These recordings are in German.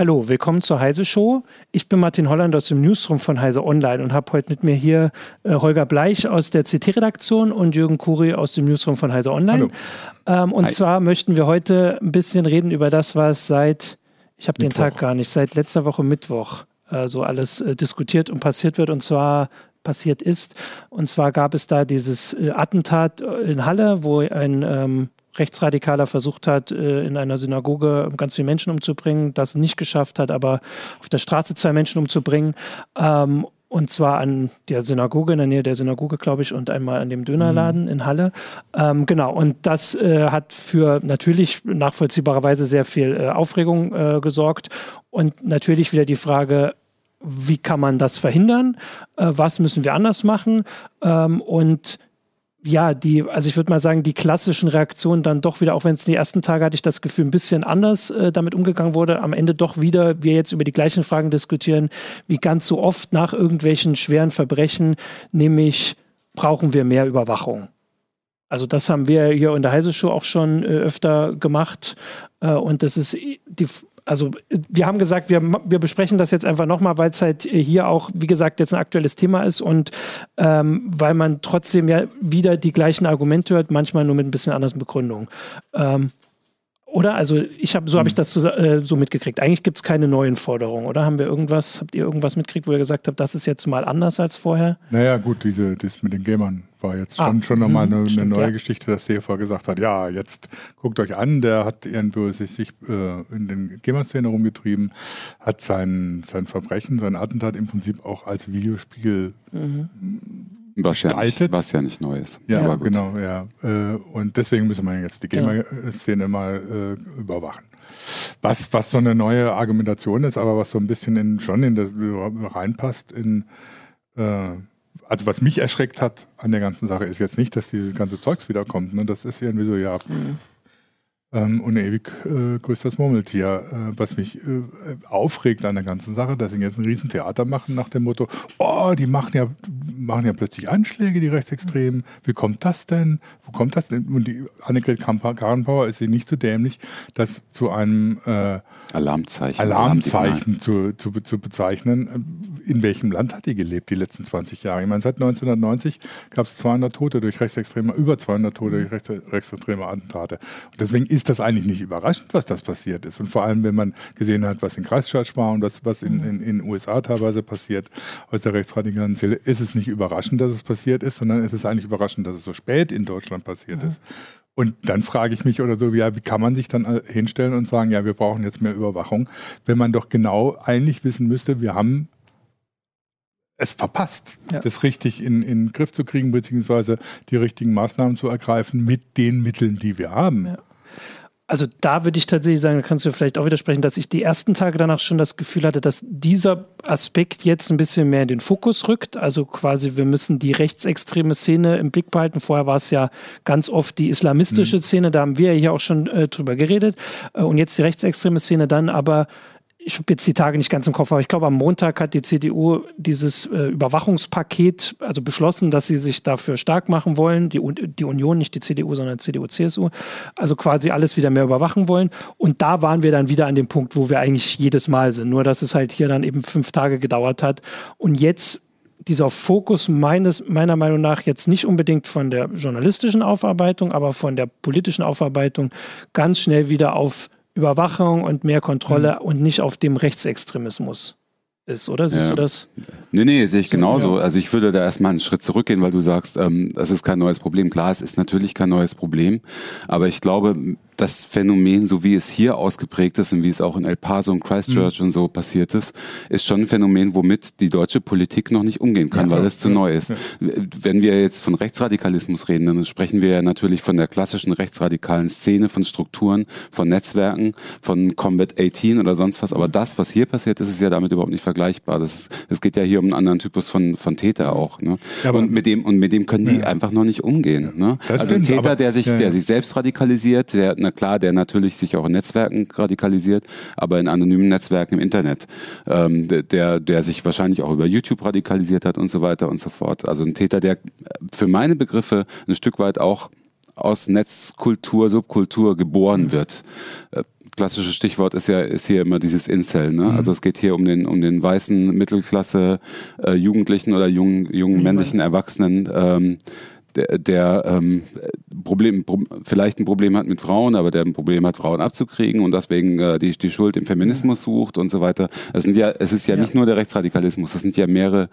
Hallo, willkommen zur Heise Show. Ich bin Martin Holland aus dem Newsroom von Heise Online und habe heute mit mir hier äh, Holger Bleich aus der CT-Redaktion und Jürgen Kuri aus dem Newsroom von Heise Online. Ähm, und Hi. zwar möchten wir heute ein bisschen reden über das, was seit, ich habe den Tag gar nicht, seit letzter Woche Mittwoch äh, so alles äh, diskutiert und passiert wird. Und zwar passiert ist. Und zwar gab es da dieses äh, Attentat in Halle, wo ein ähm, Rechtsradikaler versucht hat, äh, in einer Synagoge ganz viele Menschen umzubringen, das nicht geschafft hat, aber auf der Straße zwei Menschen umzubringen. Ähm, und zwar an der Synagoge, in der Nähe der Synagoge, glaube ich, und einmal an dem Dönerladen mhm. in Halle. Ähm, genau, und das äh, hat für natürlich nachvollziehbarerweise sehr viel äh, Aufregung äh, gesorgt. Und natürlich wieder die Frage, wie kann man das verhindern? Äh, was müssen wir anders machen? Ähm, und ja, die, also ich würde mal sagen, die klassischen Reaktionen dann doch wieder, auch wenn es die ersten Tage hatte ich das Gefühl, ein bisschen anders äh, damit umgegangen wurde, am Ende doch wieder wir jetzt über die gleichen Fragen diskutieren, wie ganz so oft nach irgendwelchen schweren Verbrechen, nämlich brauchen wir mehr Überwachung. Also das haben wir hier in der Heise Show auch schon äh, öfter gemacht äh, und das ist die also wir haben gesagt, wir, wir besprechen das jetzt einfach nochmal, weil es halt hier auch, wie gesagt, jetzt ein aktuelles Thema ist und ähm, weil man trotzdem ja wieder die gleichen Argumente hört, manchmal nur mit ein bisschen anderen Begründungen. Ähm, oder? Also ich habe, so habe ich hm. das so, äh, so mitgekriegt. Eigentlich gibt es keine neuen Forderungen, oder? Haben wir irgendwas, habt ihr irgendwas mitgekriegt, wo ihr gesagt habt, das ist jetzt mal anders als vorher? Naja, gut, diese, das mit den Gamern war jetzt ah, schon, schon nochmal eine, eine neue ja. Geschichte, dass Seehofer gesagt hat, ja, jetzt guckt euch an, der hat irgendwo sich, sich äh, in den Gamer-Szene rumgetrieben, hat sein, sein Verbrechen, sein Attentat im Prinzip auch als Videospiel mhm. Was ja, nicht, was ja nicht neu ist. Ja, aber genau, ja. Äh, und deswegen müssen wir jetzt die Gamer-Szene mal äh, überwachen. Was, was so eine neue Argumentation ist, aber was so ein bisschen in, schon in das reinpasst in äh, also was mich erschreckt hat an der ganzen Sache ist jetzt nicht, dass dieses ganze Zeugs wiederkommt. Ne? Das ist irgendwie so, ja, mhm ähm, und ewig äh, grüßt das Murmeltier. Äh, was mich äh, aufregt an der ganzen Sache, dass sie jetzt ein Riesentheater machen nach dem Motto, oh, die machen ja, machen ja plötzlich Anschläge, die Rechtsextremen. Wie kommt das denn? Wo kommt das denn? Und die Annegret Karrenbauer ist sie nicht so dämlich, das zu einem äh, Alarmzeichen, Alarmzeichen zu, zu, zu bezeichnen. In welchem Land hat die gelebt die letzten 20 Jahre? Ich meine, seit 1990 gab es 200 Tote durch rechtsextreme, über 200 Tote durch rechtsextreme Attentate. Und deswegen ist ist das eigentlich nicht überraschend, was das passiert ist. Und vor allem, wenn man gesehen hat, was in Christchurch war und das, was in den in, in USA teilweise passiert aus der rechtsradikalen Zelle, ist es nicht überraschend, dass es passiert ist, sondern es ist eigentlich überraschend, dass es so spät in Deutschland passiert mhm. ist. Und dann frage ich mich oder so, ja, wie kann man sich dann hinstellen und sagen, ja, wir brauchen jetzt mehr Überwachung, wenn man doch genau eigentlich wissen müsste, wir haben es verpasst, ja. das richtig in, in den Griff zu kriegen, beziehungsweise die richtigen Maßnahmen zu ergreifen mit den Mitteln, die wir haben. Ja also da würde ich tatsächlich sagen, da kannst du vielleicht auch widersprechen, dass ich die ersten Tage danach schon das Gefühl hatte, dass dieser Aspekt jetzt ein bisschen mehr in den Fokus rückt. Also quasi, wir müssen die rechtsextreme Szene im Blick behalten. Vorher war es ja ganz oft die islamistische mhm. Szene, da haben wir ja hier auch schon äh, drüber geredet. Äh, und jetzt die rechtsextreme Szene dann aber ich habe jetzt die Tage nicht ganz im Kopf, aber ich glaube, am Montag hat die CDU dieses äh, Überwachungspaket, also beschlossen, dass sie sich dafür stark machen wollen, die, die Union, nicht die CDU, sondern CDU, CSU, also quasi alles wieder mehr überwachen wollen. Und da waren wir dann wieder an dem Punkt, wo wir eigentlich jedes Mal sind, nur dass es halt hier dann eben fünf Tage gedauert hat. Und jetzt dieser Fokus meines, meiner Meinung nach jetzt nicht unbedingt von der journalistischen Aufarbeitung, aber von der politischen Aufarbeitung ganz schnell wieder auf Überwachung und mehr Kontrolle mhm. und nicht auf dem Rechtsextremismus ist, oder? Siehst ja. du das? Nee, nee, sehe ich genauso. Ja. Also ich würde da erstmal einen Schritt zurückgehen, weil du sagst, ähm, das ist kein neues Problem. Klar, es ist natürlich kein neues Problem, aber ich glaube, das Phänomen, so wie es hier ausgeprägt ist und wie es auch in El Paso und Christchurch mhm. und so passiert ist, ist schon ein Phänomen, womit die deutsche Politik noch nicht umgehen kann, ja, weil es zu neu ist. Ja. Wenn wir jetzt von Rechtsradikalismus reden, dann sprechen wir ja natürlich von der klassischen rechtsradikalen Szene, von Strukturen, von Netzwerken, von Combat 18 oder sonst was. Aber mhm. das, was hier passiert ist, ist ja damit überhaupt nicht vergleichbar. Es geht ja hier um einen anderen Typus von, von Täter auch. Ne? Ja, und mit dem und mit dem können die einfach noch nicht umgehen. Ne? Also ein Täter, der sich, der sich selbst radikalisiert, der eine klar, der natürlich sich auch in Netzwerken radikalisiert, aber in anonymen Netzwerken im Internet, ähm, der, der sich wahrscheinlich auch über YouTube radikalisiert hat und so weiter und so fort. Also ein Täter, der für meine Begriffe ein Stück weit auch aus Netzkultur, Subkultur geboren wird. Äh, klassische Stichwort ist ja ist hier immer dieses Incel. Ne? Mhm. Also es geht hier um den um den weißen Mittelklasse äh, Jugendlichen oder jungen jungen mhm. männlichen Erwachsenen. Ähm, der, der ähm, Problem, vielleicht ein Problem hat mit Frauen, aber der ein Problem hat, Frauen abzukriegen und deswegen äh, die, die Schuld im Feminismus sucht und so weiter. Es sind ja, es ist ja, ja, nicht nur der Rechtsradikalismus, das sind ja mehrere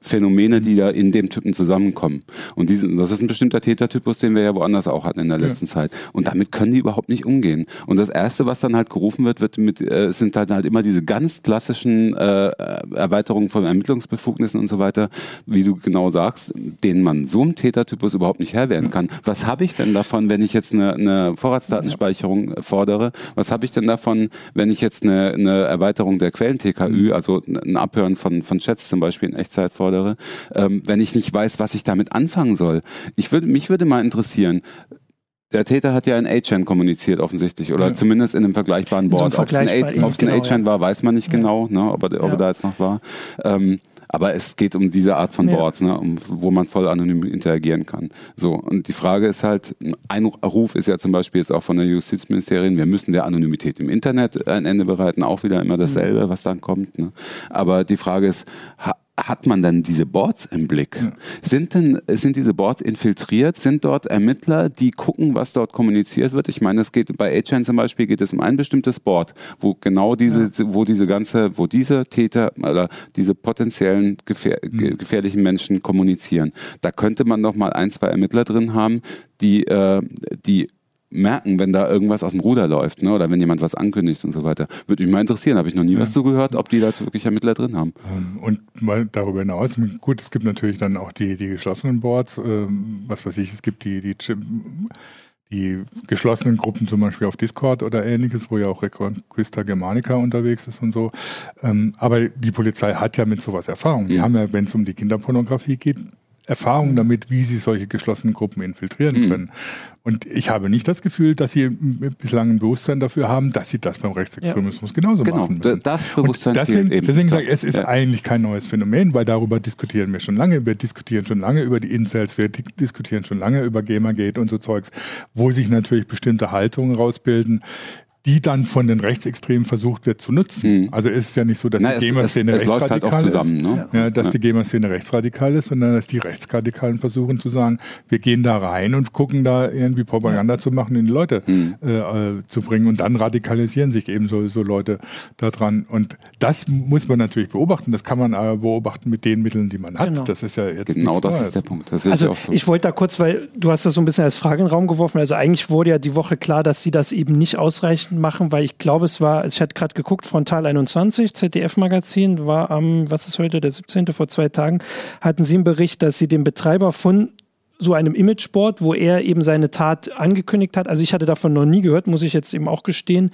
Phänomene, die da in dem Typen zusammenkommen. Und diesen, das ist ein bestimmter Tätertypus, den wir ja woanders auch hatten in der letzten ja. Zeit. Und damit können die überhaupt nicht umgehen. Und das erste, was dann halt gerufen wird, wird mit, äh, sind halt, halt immer diese ganz klassischen äh, Erweiterungen von Ermittlungsbefugnissen und so weiter, wie du genau sagst, denen man so einem Tätertypus überhaupt nicht Herr werden kann. Was habe ich denn davon, wenn ich jetzt eine, eine Vorratsdatenspeicherung fordere? Was habe ich denn davon, wenn ich jetzt eine, eine Erweiterung der Quellen-TKÜ, mhm. also ein Abhören von, von Chats zum Beispiel in Echtzeit fordere, ähm, wenn ich nicht weiß, was ich damit anfangen soll? Ich würde, mich würde mal interessieren, der Täter hat ja in A-Chain kommuniziert offensichtlich oder ja. zumindest in einem vergleichbaren Board. So ob es ein A-Chain genau, ja. war, weiß man nicht ja. genau, ne, ob, er, ob er da jetzt noch war. Ähm, aber es geht um diese Art von Boards, ne, um, wo man voll anonym interagieren kann. So, und die Frage ist halt, ein Ruf ist ja zum Beispiel jetzt auch von der Justizministerin, wir müssen der Anonymität im Internet ein Ende bereiten, auch wieder immer dasselbe, was dann kommt. Ne? Aber die Frage ist, hat man dann diese Boards im Blick? Ja. Sind denn, sind diese Boards infiltriert? Sind dort Ermittler, die gucken, was dort kommuniziert wird? Ich meine, es geht bei A-Chain zum Beispiel geht es um ein bestimmtes Board, wo genau diese, ja. wo diese ganze, wo diese Täter oder diese potenziellen gefähr mhm. gefährlichen Menschen kommunizieren. Da könnte man noch mal ein, zwei Ermittler drin haben, die, äh, die merken, wenn da irgendwas aus dem Ruder läuft, ne? oder wenn jemand was ankündigt und so weiter. Würde mich mal interessieren, habe ich noch nie ja. was zugehört, ob die dazu wirklich Ermittler drin haben. Ähm, und mal darüber hinaus, gut, es gibt natürlich dann auch die, die geschlossenen Boards, ähm, was weiß ich, es gibt die, die, die geschlossenen Gruppen zum Beispiel auf Discord oder ähnliches, wo ja auch Reconquista Germanica unterwegs ist und so. Ähm, aber die Polizei hat ja mit sowas Erfahrung. Die mhm. haben ja, wenn es um die Kinderpornografie geht, Erfahrung damit, wie sie solche geschlossenen Gruppen infiltrieren mhm. können. Und ich habe nicht das Gefühl, dass sie bislang ein Bewusstsein dafür haben, dass sie das beim Rechtsextremismus ja. genauso genau. machen müssen. Das Bewusstsein und deswegen, eben. deswegen sage ich, es ist ja. eigentlich kein neues Phänomen, weil darüber diskutieren wir schon lange. Wir diskutieren schon lange über die Incels, wir diskutieren schon lange über Gamergate und so Zeugs, wo sich natürlich bestimmte Haltungen rausbilden, die dann von den Rechtsextremen versucht wird zu nutzen. Mhm. Also es ist ja nicht so, dass Na, die GEMA-Szene rechtsradikal halt zusammen, ist, ne? ja, dass ja. die GEMA-Szene rechtsradikal ist, sondern dass die Rechtsradikalen versuchen zu sagen, wir gehen da rein und gucken da irgendwie Propaganda ja. zu machen, in die Leute mhm. äh, zu bringen und dann radikalisieren sich eben so, so Leute daran. Und das muss man natürlich beobachten. Das kann man aber beobachten mit den Mitteln, die man hat. Genau. Das ist ja jetzt genau das ist der Punkt. also ich, so. ich wollte da kurz, weil du hast das so ein bisschen als Frage in den Raum geworfen. Also eigentlich wurde ja die Woche klar, dass sie das eben nicht ausreichend machen, weil ich glaube, es war, ich hatte gerade geguckt, Frontal 21, ZDF-Magazin, war am, was ist heute, der 17. vor zwei Tagen, hatten sie einen Bericht, dass sie den Betreiber von so einem Imageboard, wo er eben seine Tat angekündigt hat. Also ich hatte davon noch nie gehört, muss ich jetzt eben auch gestehen.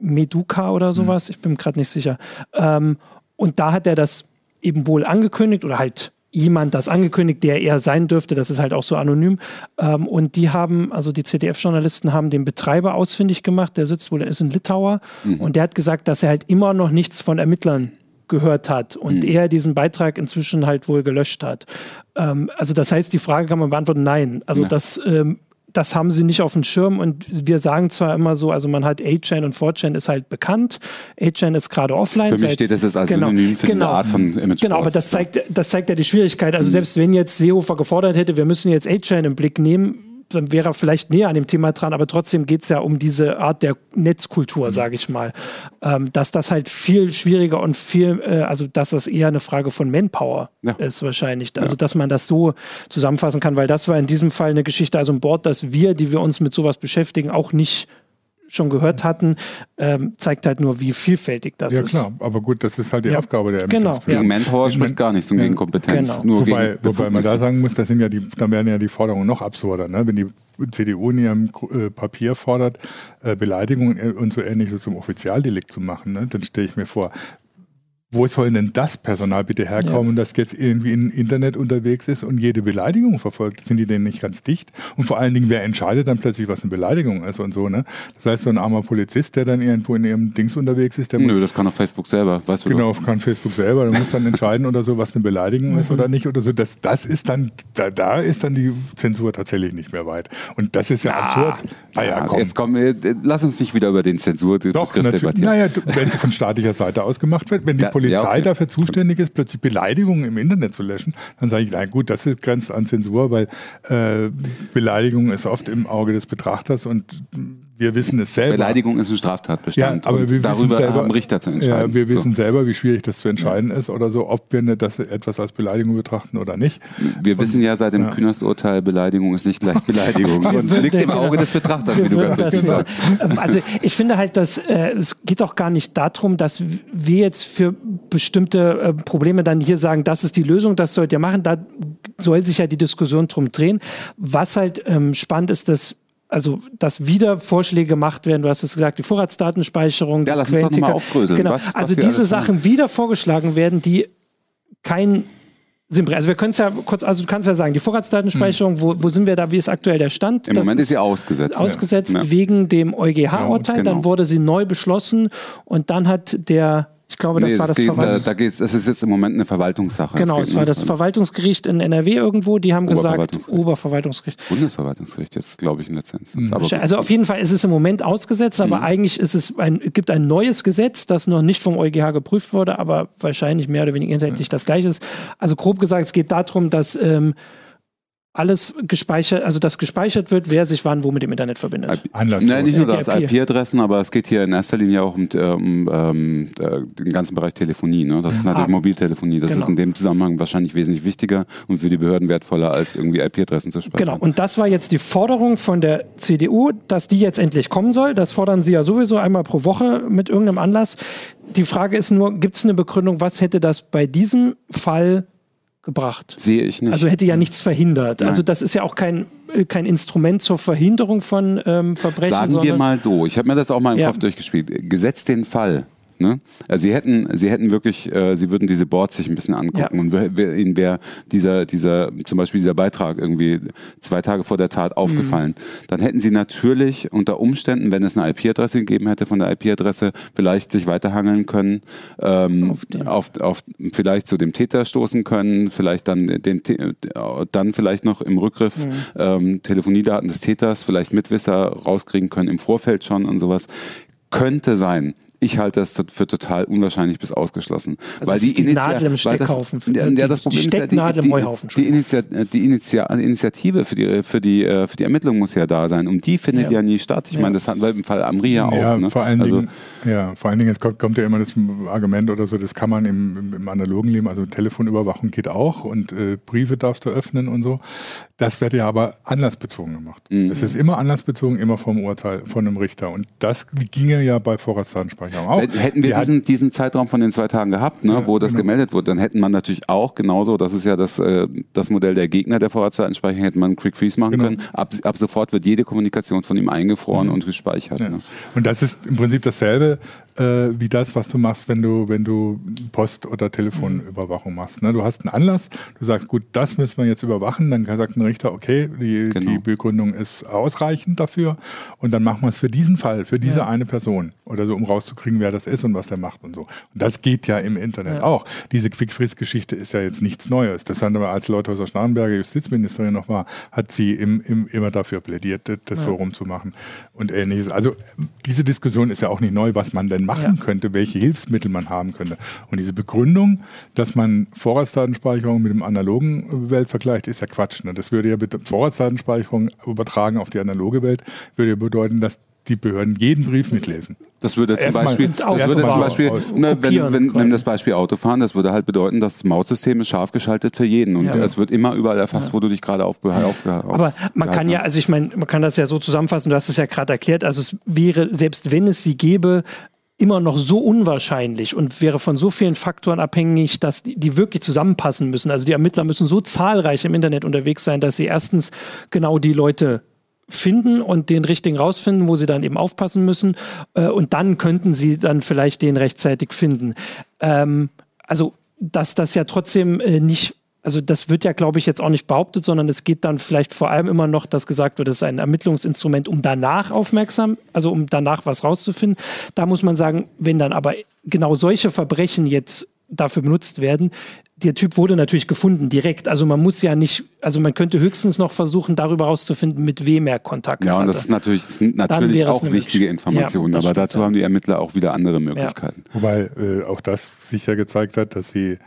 Meduka oder sowas, ich bin gerade nicht sicher. Ähm, und da hat er das eben wohl angekündigt oder halt jemand das angekündigt, der er sein dürfte. Das ist halt auch so anonym. Ähm, und die haben, also die ZDF-Journalisten haben den Betreiber ausfindig gemacht. Der sitzt wohl, der ist in Litauer. Mhm. Und der hat gesagt, dass er halt immer noch nichts von Ermittlern gehört hat und mhm. er diesen Beitrag inzwischen halt wohl gelöscht hat. Ähm, also das heißt, die Frage kann man beantworten, nein. Also ja. das ähm, das haben sie nicht auf dem Schirm und wir sagen zwar immer so, also man hat A-Chain und 4chan ist halt bekannt. A-Chain ist gerade offline. Für mich steht das als genau, Synonym für genau, diese Art von Image. Genau, aber das zeigt, das zeigt ja die Schwierigkeit. Also mhm. selbst wenn jetzt Seehofer gefordert hätte, wir müssen jetzt A-Chain im Blick nehmen, dann wäre er vielleicht näher an dem Thema dran, aber trotzdem geht es ja um diese Art der Netzkultur, mhm. sage ich mal. Ähm, dass das halt viel schwieriger und viel, äh, also dass das eher eine Frage von Manpower ja. ist wahrscheinlich. Also ja. dass man das so zusammenfassen kann, weil das war in diesem Fall eine Geschichte, also ein Board, dass wir, die wir uns mit sowas beschäftigen, auch nicht schon gehört hatten, ähm, zeigt halt nur, wie vielfältig das ist. Ja klar, aber gut, das ist halt die ja. Aufgabe der Genau. Gegen ja. Manpower spricht gar nichts und ja. gegen Kompetenz. Genau. Nur wobei, gegen wobei man da sagen muss, das sind ja die, da werden ja die Forderungen noch absurder. Ne? Wenn die CDU in ihrem äh, Papier fordert, äh, Beleidigungen und so ähnliches zum Offizialdelikt zu machen, ne? dann stelle ich mir vor, wo soll denn das Personal bitte herkommen, ja. das jetzt irgendwie im Internet unterwegs ist und jede Beleidigung verfolgt? Sind die denn nicht ganz dicht? Und vor allen Dingen, wer entscheidet dann plötzlich, was eine Beleidigung ist und so, ne? Das heißt, so ein armer Polizist, der dann irgendwo in ihrem Dings unterwegs ist, der Nö, muss. das kann auf Facebook selber, weißt du. Genau, doch. kann Facebook selber, der muss dann entscheiden oder so, was eine Beleidigung ist oder nicht oder so. Das, das ist dann da, da ist dann die Zensur tatsächlich nicht mehr weit. Und das ist ja ah, absurd. Ah, ja, komm. Jetzt komm, äh, lass uns nicht wieder über den Zensur Doch, debattieren. Naja, wenn es von staatlicher Seite aus gemacht wird, wenn die da, Polizei ja, okay. dafür zuständig ist, plötzlich Beleidigungen im Internet zu löschen, dann sage ich, nein, gut, das ist grenzt an Zensur, weil äh, Beleidigung ist oft im Auge des Betrachters und wir wissen es selber. Beleidigung ist ein Straftatbestand. Ja, aber wir darüber selber, haben Richter zu entscheiden. Ja, wir wissen so. selber, wie schwierig das zu entscheiden ja. ist oder so, ob wir ne, das etwas als Beleidigung betrachten oder nicht. Wir Und, wissen ja seit dem ja. Kühnerst-Urteil, Beleidigung ist nicht gleich Beleidigung. Und liegt im Auge des Betrachters, wie du ganz richtig sagst. Ähm, also ich finde halt, dass äh, es geht auch gar nicht darum, dass wir jetzt für bestimmte äh, Probleme dann hier sagen, das ist die Lösung, das sollt ihr machen. Da soll sich ja die Diskussion drum drehen. Was halt ähm, spannend ist, dass also dass wieder Vorschläge gemacht werden, du hast es gesagt, die Vorratsdatenspeicherung. Ja, lass uns doch mal aufdröseln. Genau. Was, also was diese Sachen wieder vorgeschlagen werden, die kein also wir können es ja kurz, also du kannst ja sagen, die Vorratsdatenspeicherung, hm. wo, wo sind wir da, wie ist aktuell der Stand? Im das Moment ist sie ausgesetzt. Ausgesetzt ja. wegen dem EuGH-Urteil, ja, genau. dann wurde sie neu beschlossen und dann hat der ich glaube, das nee, war das, das geht, da, da geht's, das ist jetzt im Moment eine Verwaltungssache. Genau, es war das Verwaltungsgericht in NRW irgendwo, die haben gesagt, Oberverwaltungsgericht. Bundesverwaltungsgericht, jetzt glaube ich in der Instanz. Mhm. also auf jeden Fall ist es im Moment ausgesetzt, aber mhm. eigentlich ist es ein, gibt ein neues Gesetz, das noch nicht vom EuGH geprüft wurde, aber wahrscheinlich mehr oder weniger inhaltlich mhm. das gleiche ist. Also grob gesagt, es geht darum, dass ähm, alles gespeichert, also das gespeichert wird, wer sich wann wo mit dem Internet verbindet. Anlass Nein, nicht nur das, IP-Adressen, aber es geht hier in erster Linie auch um, um, um den ganzen Bereich Telefonie. Ne? Das ist natürlich ah, Mobiltelefonie. Das genau. ist in dem Zusammenhang wahrscheinlich wesentlich wichtiger und für die Behörden wertvoller, als irgendwie IP-Adressen zu speichern. Genau, und das war jetzt die Forderung von der CDU, dass die jetzt endlich kommen soll. Das fordern sie ja sowieso einmal pro Woche mit irgendeinem Anlass. Die Frage ist nur, gibt es eine Begründung, was hätte das bei diesem Fall gebracht. Sehe ich nicht. Also hätte ja nichts verhindert. Nein. Also das ist ja auch kein, äh, kein Instrument zur Verhinderung von ähm, Verbrechen. Sagen wir mal so, ich habe mir das auch mal im ja. Kopf durchgespielt. Gesetzt den Fall, Ne? Also sie hätten, sie hätten wirklich, äh, sie würden diese Boards sich ein bisschen angucken ja. und ihnen wäre dieser, dieser, zum Beispiel dieser Beitrag irgendwie zwei Tage vor der Tat aufgefallen. Mhm. Dann hätten sie natürlich unter Umständen, wenn es eine IP-Adresse gegeben hätte, von der IP-Adresse vielleicht sich weiterhangeln können, ähm, auf, auf, auf, vielleicht zu dem Täter stoßen können, vielleicht dann den, dann vielleicht noch im Rückgriff mhm. ähm, Telefoniedaten des Täters, vielleicht Mitwisser rauskriegen können im Vorfeld schon und sowas. Könnte sein. Ich halte das für total unwahrscheinlich bis ausgeschlossen. Also weil die, die Nadel im Steckhaufen. Das, ja, ja, das Problem ist ja, die, die, die, Initia die Initia Initiative für die, für, die, äh, für die Ermittlung muss ja da sein. Und die findet ja, ja nie statt. Ich ja. meine, das hatten wir im Fall Amria auch. Ja, ne? vor allen also, Dingen, ja, vor allen Dingen kommt, kommt, ja immer das Argument oder so, das kann man im, im analogen Leben, also Telefonüberwachung geht auch und äh, Briefe darfst du öffnen und so. Das wird ja aber anlassbezogen gemacht. Mhm. Es ist immer anlassbezogen, immer vom Urteil von einem Richter. Und das ginge ja bei Vorratsdatenspeicherung auch. Hätten wir diesen, diesen, Zeitraum von den zwei Tagen gehabt, ne, ja, wo das genau. gemeldet wurde, dann hätten man natürlich auch genauso, das ist ja das, äh, das Modell der Gegner der Vorratsdatenspeicherung, hätte man einen Quick Freeze machen genau. können. Ab, ab sofort wird jede Kommunikation von ihm eingefroren mhm. und gespeichert. Ja. Ne? Und das ist im Prinzip dasselbe äh, wie das, was du machst, wenn du, wenn du Post- oder Telefonüberwachung machst. Ne? Du hast einen Anlass, du sagst, gut, das müssen wir jetzt überwachen, dann sagt ein Richter, okay, die, genau. die Begründung ist ausreichend dafür und dann machen wir es für diesen Fall, für diese ja. eine Person oder so, um rauszukriegen, wer das ist und was der macht und so. Und das geht ja im Internet ja. auch. Diese Quick-Freeze-Geschichte ist ja jetzt nichts Neues. Das haben wir, als Leuthäuser Schnarrenberger Justizministerin noch war, hat sie im, im, immer dafür plädiert, das ja. so rumzumachen und ähnliches. Also diese Diskussion ist ja auch nicht neu, was man denn machen ja. könnte, welche Hilfsmittel man haben könnte. Und diese Begründung, dass man Vorratsdatenspeicherung mit dem analogen Welt vergleicht, ist ja Quatsch. Ne? Das würde ja Vorratsdatenspeicherung übertragen auf die analoge Welt, würde ja bedeuten, dass die Behörden jeden Brief mitlesen. Das würde zum Beispiel, das würde zum Beispiel ne, wenn, wenn, wenn das Beispiel Autofahren, das würde halt bedeuten, das Mautsystem ist scharf geschaltet für jeden und es wird immer überall erfasst, ja. wo du dich gerade auf, auf, auf, Aber man kann ja, also ich meine, man kann das ja so zusammenfassen, du hast es ja gerade erklärt, also es wäre, selbst wenn es sie gäbe, immer noch so unwahrscheinlich und wäre von so vielen Faktoren abhängig, dass die, die, wirklich zusammenpassen müssen. Also die Ermittler müssen so zahlreich im Internet unterwegs sein, dass sie erstens genau die Leute finden und den richtigen rausfinden, wo sie dann eben aufpassen müssen. Äh, und dann könnten sie dann vielleicht den rechtzeitig finden. Ähm, also, dass das ja trotzdem äh, nicht also das wird ja, glaube ich, jetzt auch nicht behauptet, sondern es geht dann vielleicht vor allem immer noch, dass gesagt wird, es ist ein Ermittlungsinstrument, um danach aufmerksam, also um danach was rauszufinden. Da muss man sagen, wenn dann aber genau solche Verbrechen jetzt dafür benutzt werden. Der Typ wurde natürlich gefunden, direkt. Also man muss ja nicht, also man könnte höchstens noch versuchen, darüber herauszufinden, mit wem er Kontakt hat. Ja, und hatte. das ist natürlich, das sind natürlich auch wichtige Informationen, ja, aber stimmt, dazu ja. haben die Ermittler auch wieder andere Möglichkeiten. Ja. Wobei äh, auch das sicher gezeigt hat, dass sie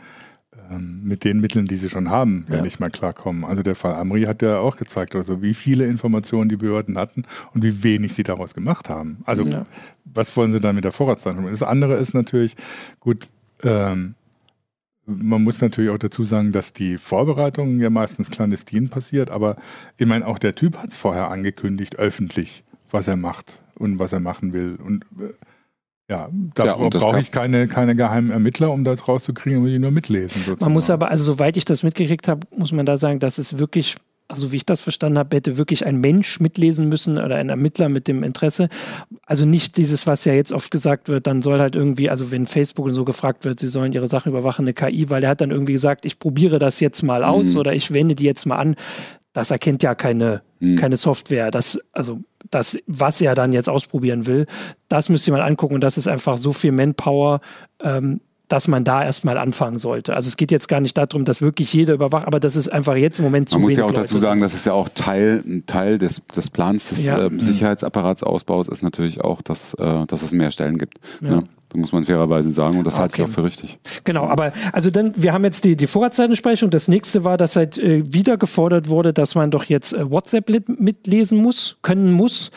ähm, mit den Mitteln, die sie schon haben, ja. nicht mal klarkommen. Also der Fall Amri hat ja auch gezeigt, also wie viele Informationen die Behörden hatten und wie wenig sie daraus gemacht haben. Also ja. was wollen sie dann mit der Vorratsdatenbank? Das andere ist natürlich, gut, ähm, man muss natürlich auch dazu sagen, dass die Vorbereitung ja meistens clandestin passiert, aber ich meine, auch der Typ hat es vorher angekündigt, öffentlich, was er macht und was er machen will. Und äh, ja, da ja, brauche ich keine, keine geheimen Ermittler, um das rauszukriegen, muss ich nur mitlesen. Sozusagen. Man muss aber, also soweit ich das mitgekriegt habe, muss man da sagen, dass es wirklich also wie ich das verstanden habe, hätte wirklich ein Mensch mitlesen müssen oder ein Ermittler mit dem Interesse. Also nicht dieses, was ja jetzt oft gesagt wird, dann soll halt irgendwie, also wenn Facebook und so gefragt wird, sie sollen ihre Sachen überwachen, eine KI, weil er hat dann irgendwie gesagt, ich probiere das jetzt mal aus mhm. oder ich wende die jetzt mal an. Das erkennt ja keine, mhm. keine Software. Das, also das, was er dann jetzt ausprobieren will, das müsst ihr mal angucken und das ist einfach so viel Manpower, ähm, dass man da erstmal anfangen sollte. Also es geht jetzt gar nicht darum, dass wirklich jeder überwacht, aber das ist einfach jetzt im Moment zu Man muss ja auch dazu Leute sagen, das ist ja auch Teil, ein Teil des, des Plans des ja. äh, Sicherheitsapparaatsausbaus ist natürlich auch, dass, äh, dass es mehr Stellen gibt. Ja. Ne? Da muss man fairerweise sagen und das okay. halte ich auch für richtig. Genau, aber also dann, wir haben jetzt die, die Vorratsdatenspeicherung. Das nächste war, dass halt äh, wieder gefordert wurde, dass man doch jetzt äh, WhatsApp mitlesen muss, können muss.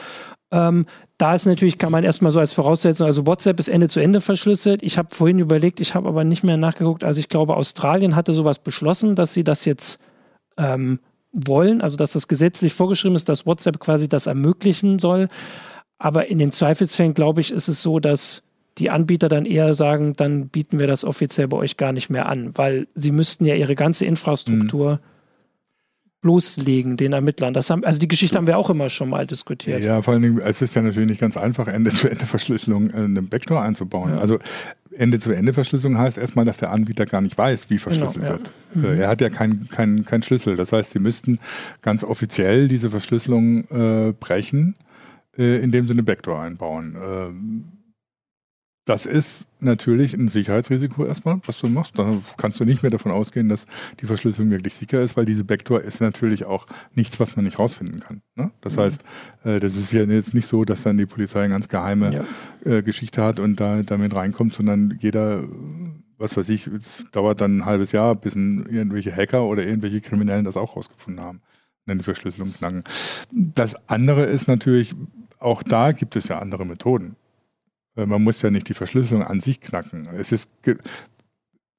Ähm, da ist natürlich, kann man erstmal so als Voraussetzung, also WhatsApp ist Ende zu Ende verschlüsselt. Ich habe vorhin überlegt, ich habe aber nicht mehr nachgeguckt. Also ich glaube, Australien hatte sowas beschlossen, dass sie das jetzt ähm, wollen, also dass das gesetzlich vorgeschrieben ist, dass WhatsApp quasi das ermöglichen soll. Aber in den Zweifelsfällen, glaube ich, ist es so, dass die Anbieter dann eher sagen, dann bieten wir das offiziell bei euch gar nicht mehr an, weil sie müssten ja ihre ganze Infrastruktur mhm. bloßlegen, den Ermittlern. Das haben, also die Geschichte haben wir auch immer schon mal diskutiert. Ja, vor allen Dingen, es ist ja natürlich nicht ganz einfach, Ende-zu-Ende-Verschlüsselung in einem Backdoor einzubauen. Ja. Also Ende-zu-Ende-Verschlüsselung heißt erstmal, dass der Anbieter gar nicht weiß, wie verschlüsselt genau, ja. wird. Mhm. Er hat ja keinen kein, kein Schlüssel. Das heißt, sie müssten ganz offiziell diese Verschlüsselung äh, brechen, äh, indem sie eine Backdoor einbauen. Ähm, das ist natürlich ein Sicherheitsrisiko erstmal, was du machst. Da kannst du nicht mehr davon ausgehen, dass die Verschlüsselung wirklich sicher ist, weil diese Backdoor ist natürlich auch nichts, was man nicht rausfinden kann. Ne? Das mhm. heißt, äh, das ist ja jetzt nicht so, dass dann die Polizei eine ganz geheime ja. äh, Geschichte hat und da damit reinkommt, sondern jeder, was weiß ich, es dauert dann ein halbes Jahr, bis irgendwelche Hacker oder irgendwelche Kriminellen das auch rausgefunden haben, dann die Verschlüsselung knacken. Das andere ist natürlich, auch da gibt es ja andere Methoden. Äh, man muss ja nicht die Verschlüsselung an sich knacken. Es ist,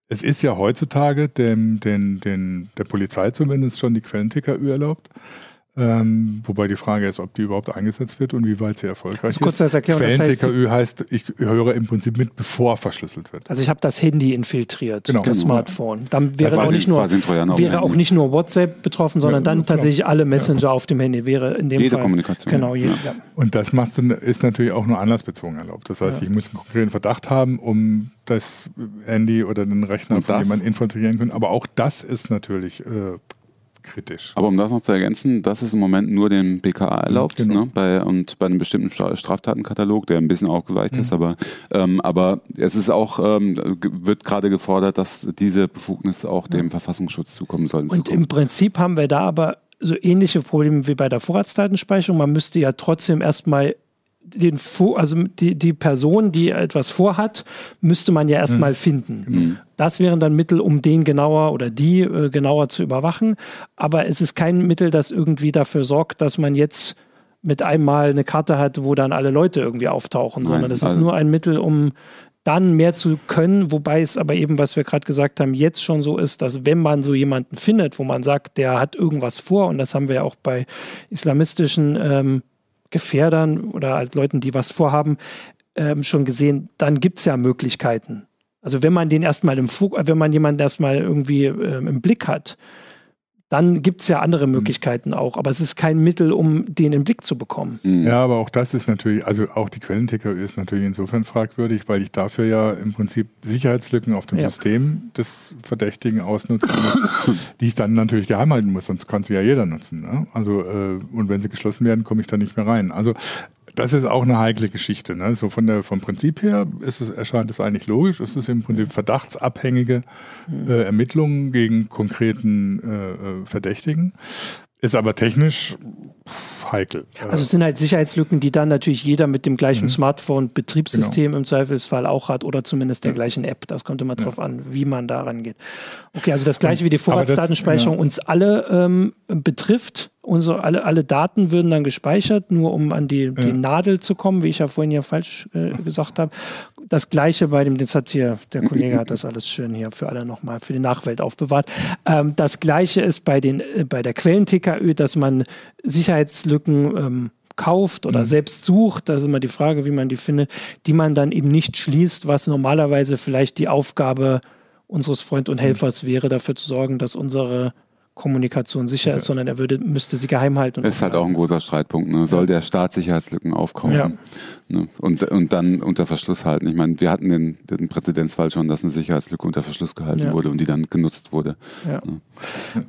es ist ja heutzutage dem, den, den, der Polizei zumindest schon die Quellenticker erlaubt. Ähm, wobei die Frage ist, ob die überhaupt eingesetzt wird und wie weit sie erfolgreich also kurz als Erklärung, ist. Quellen-TKÜ heißt, ich höre im Prinzip mit, bevor verschlüsselt wird. Also ich habe das Handy infiltriert, genau. das Smartphone. Dann wäre, auch nicht, nur, wäre auch nicht nur WhatsApp betroffen, sondern ja, dann genau. tatsächlich alle Messenger ja. auf dem Handy wäre in dem jede Fall. Kommunikation. Genau, jede, ja. Und das machst du, ist natürlich auch nur anlassbezogen erlaubt. Das heißt, ich muss einen konkreten Verdacht haben, um das Handy oder den Rechner von jemandem infiltrieren können. Aber auch das ist natürlich äh, kritisch. Aber um das noch zu ergänzen, das ist im Moment nur dem BKA erlaubt genau. ne, bei, und bei einem bestimmten Straftatenkatalog, der ein bisschen aufgeweicht mhm. ist, aber, ähm, aber es ist auch, ähm, wird gerade gefordert, dass diese Befugnis auch dem Verfassungsschutz zukommen soll. Und im Prinzip haben wir da aber so ähnliche Probleme wie bei der Vorratsdatenspeicherung. Man müsste ja trotzdem erstmal den also die, die Person, die etwas vorhat, müsste man ja erstmal mhm. finden. Mhm. Das wären dann Mittel, um den genauer oder die äh, genauer zu überwachen. Aber es ist kein Mittel, das irgendwie dafür sorgt, dass man jetzt mit einmal eine Karte hat, wo dann alle Leute irgendwie auftauchen, Nein, sondern es also ist nur ein Mittel, um dann mehr zu können, wobei es aber eben, was wir gerade gesagt haben, jetzt schon so ist, dass wenn man so jemanden findet, wo man sagt, der hat irgendwas vor, und das haben wir ja auch bei islamistischen ähm, Gefährdern oder halt Leuten, die was vorhaben, ähm, schon gesehen, dann gibt es ja Möglichkeiten. Also wenn man den erstmal im Fug, wenn man jemanden erstmal irgendwie ähm, im Blick hat, dann gibt es ja andere mhm. Möglichkeiten auch. Aber es ist kein Mittel, um den im Blick zu bekommen. Mhm. Ja, aber auch das ist natürlich, also auch die Quellen-TKÜ ist natürlich insofern fragwürdig, weil ich dafür ja im Prinzip Sicherheitslücken auf dem ja. System des Verdächtigen ausnutzen muss, die ich dann natürlich geheim halten muss, sonst kann sie ja jeder nutzen. Ne? Also, äh, und wenn sie geschlossen werden, komme ich da nicht mehr rein. Also das ist auch eine heikle Geschichte. Ne? So von der, vom Prinzip her ist es, erscheint es eigentlich logisch. Es ist im Prinzip verdachtsabhängige mhm. äh, Ermittlungen gegen konkreten äh, äh Verdächtigen. Ist aber technisch heikel. Also es sind halt Sicherheitslücken, die dann natürlich jeder mit dem gleichen mhm. Smartphone-Betriebssystem genau. im Zweifelsfall auch hat oder zumindest der ja. gleichen App. Das kommt immer ja. drauf an, wie man da rangeht. Okay, also das gleiche wie die Vorratsdatenspeicherung ja. uns alle ähm, betrifft. Unsere, alle, alle Daten würden dann gespeichert, nur um an die, die Nadel zu kommen, wie ich ja vorhin ja falsch äh, gesagt habe. Das gleiche bei dem, das hat hier, der Kollege hat das alles schön hier für alle nochmal, für die Nachwelt aufbewahrt. Ähm, das gleiche ist bei, den, äh, bei der Quellen-TKÖ, dass man Sicherheitslücken ähm, kauft oder mhm. selbst sucht, das ist immer die Frage, wie man die findet, die man dann eben nicht schließt, was normalerweise vielleicht die Aufgabe unseres Freund und mhm. Helfers wäre, dafür zu sorgen, dass unsere Kommunikation sicher ist, sondern er würde, müsste sie geheim halten. Das ist halt auch ein großer Streitpunkt. Ne? Soll der Staat Sicherheitslücken aufkaufen ja. ne? und, und dann unter Verschluss halten? Ich meine, wir hatten den, den Präzedenzfall schon, dass eine Sicherheitslücke unter Verschluss gehalten ja. wurde und die dann genutzt wurde. Ja. Ne?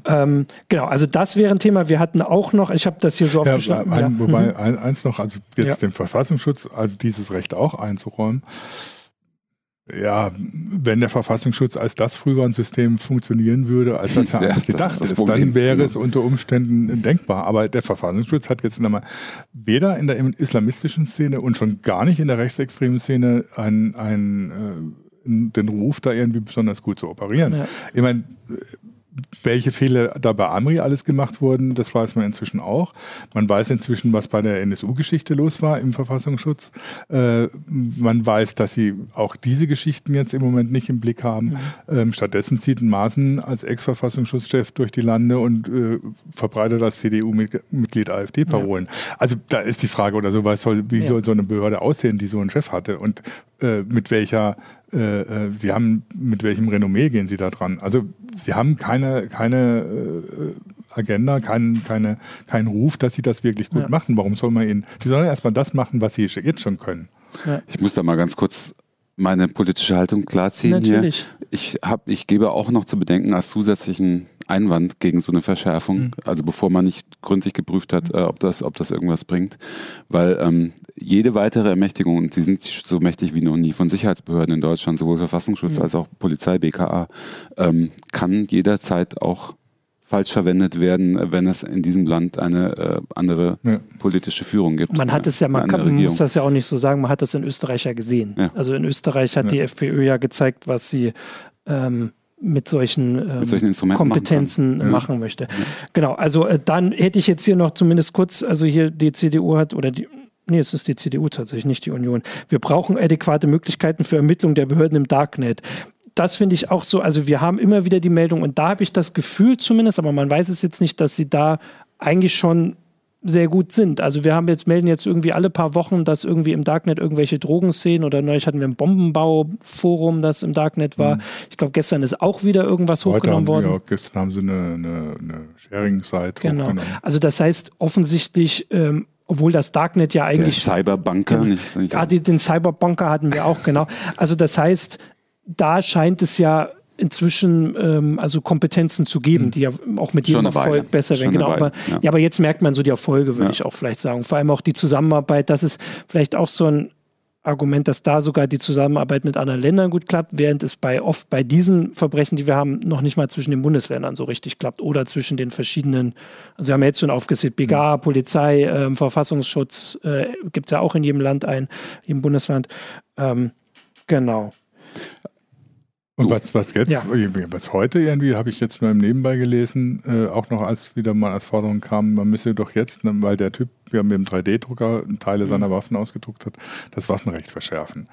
Ähm, genau, also das wäre ein Thema. Wir hatten auch noch, ich habe das hier so aufgeschrieben. Ein, wobei mhm. eins noch, also jetzt den Verfassungsschutz, also dieses Recht auch einzuräumen. Ja, wenn der Verfassungsschutz als das Frühwarnsystem funktionieren würde, als das ja, ja eigentlich gedacht ist, ist dann wäre es unter Umständen denkbar. Aber der Verfassungsschutz hat jetzt nochmal weder in der islamistischen Szene und schon gar nicht in der rechtsextremen Szene ein, ein, äh, den Ruf, da irgendwie besonders gut zu operieren. Ja. Ich meine, welche Fehler da bei Amri alles gemacht wurden, das weiß man inzwischen auch. Man weiß inzwischen, was bei der NSU-Geschichte los war im Verfassungsschutz. Äh, man weiß, dass sie auch diese Geschichten jetzt im Moment nicht im Blick haben. Mhm. Ähm, stattdessen zieht Maaßen als Ex-Verfassungsschutzchef durch die Lande und äh, verbreitet als CDU-Mitglied AfD-Parolen. Ja. Also da ist die Frage oder so, was soll, wie ja. soll so eine Behörde aussehen, die so einen Chef hatte und äh, mit welcher äh, äh, Sie haben, mit welchem Renommee gehen Sie da dran? Also Sie haben keine, keine äh, Agenda, keinen keine, kein Ruf, dass Sie das wirklich gut ja. machen. Warum soll man Ihnen, Sie sollen erstmal das machen, was Sie jetzt schon können. Ja. Ich muss da mal ganz kurz meine politische Haltung klarziehen Natürlich. hier. Ich, hab, ich gebe auch noch zu bedenken als zusätzlichen Einwand gegen so eine Verschärfung, mhm. also bevor man nicht gründlich geprüft hat, äh, ob, das, ob das irgendwas bringt. Weil ähm, jede weitere Ermächtigung, und sie sind so mächtig wie noch nie von Sicherheitsbehörden in Deutschland, sowohl Verfassungsschutz mhm. als auch Polizei, BKA, ähm, kann jederzeit auch falsch verwendet werden, wenn es in diesem Land eine äh, andere ja. politische Führung gibt. Man hat es ja, man, kann, man muss das ja auch nicht so sagen, man hat das in Österreich ja gesehen. Ja. Also in Österreich hat ja. die FPÖ ja gezeigt, was sie ähm, mit solchen, ähm, mit solchen Kompetenzen machen, machen möchte. Genau, also äh, dann hätte ich jetzt hier noch zumindest kurz, also hier die CDU hat oder die Nee, es ist die CDU tatsächlich, nicht die Union. Wir brauchen adäquate Möglichkeiten für Ermittlung der Behörden im Darknet das finde ich auch so, also wir haben immer wieder die Meldung und da habe ich das Gefühl zumindest, aber man weiß es jetzt nicht, dass sie da eigentlich schon sehr gut sind. Also wir haben jetzt, melden jetzt irgendwie alle paar Wochen, dass irgendwie im Darknet irgendwelche Drogenszenen oder neulich hatten wir ein Bombenbauforum, das im Darknet war. Mhm. Ich glaube, gestern ist auch wieder irgendwas Heute hochgenommen worden. Ja, gestern haben sie eine, eine, eine Sharing-Site genau. Also das heißt offensichtlich, ähm, obwohl das Darknet ja eigentlich. Der Cyberbunker, genau, nicht, nicht ah, den Cyberbunker hatten wir auch, genau. Also das heißt, da scheint es ja inzwischen ähm, also Kompetenzen zu geben, hm. die ja auch mit jedem Erfolg besser werden. Genau, aber, ja. ja. aber jetzt merkt man so die Erfolge, würde ja. ich auch vielleicht sagen. Vor allem auch die Zusammenarbeit, das ist vielleicht auch so ein Argument, dass da sogar die Zusammenarbeit mit anderen Ländern gut klappt, während es bei oft bei diesen Verbrechen, die wir haben, noch nicht mal zwischen den Bundesländern so richtig klappt oder zwischen den verschiedenen, also wir haben ja jetzt schon aufgezählt, BGA, hm. Polizei, äh, Verfassungsschutz, äh, gibt es ja auch in jedem Land ein, im Bundesland. Ähm, genau. Und was, was jetzt, ja. was heute irgendwie, habe ich jetzt nur im Nebenbei gelesen, äh, auch noch als wieder mal als Forderung kam, man müsse doch jetzt, ne, weil der Typ ja mit dem 3D-Drucker Teile mhm. seiner Waffen ausgedruckt hat, das Waffenrecht verschärfen.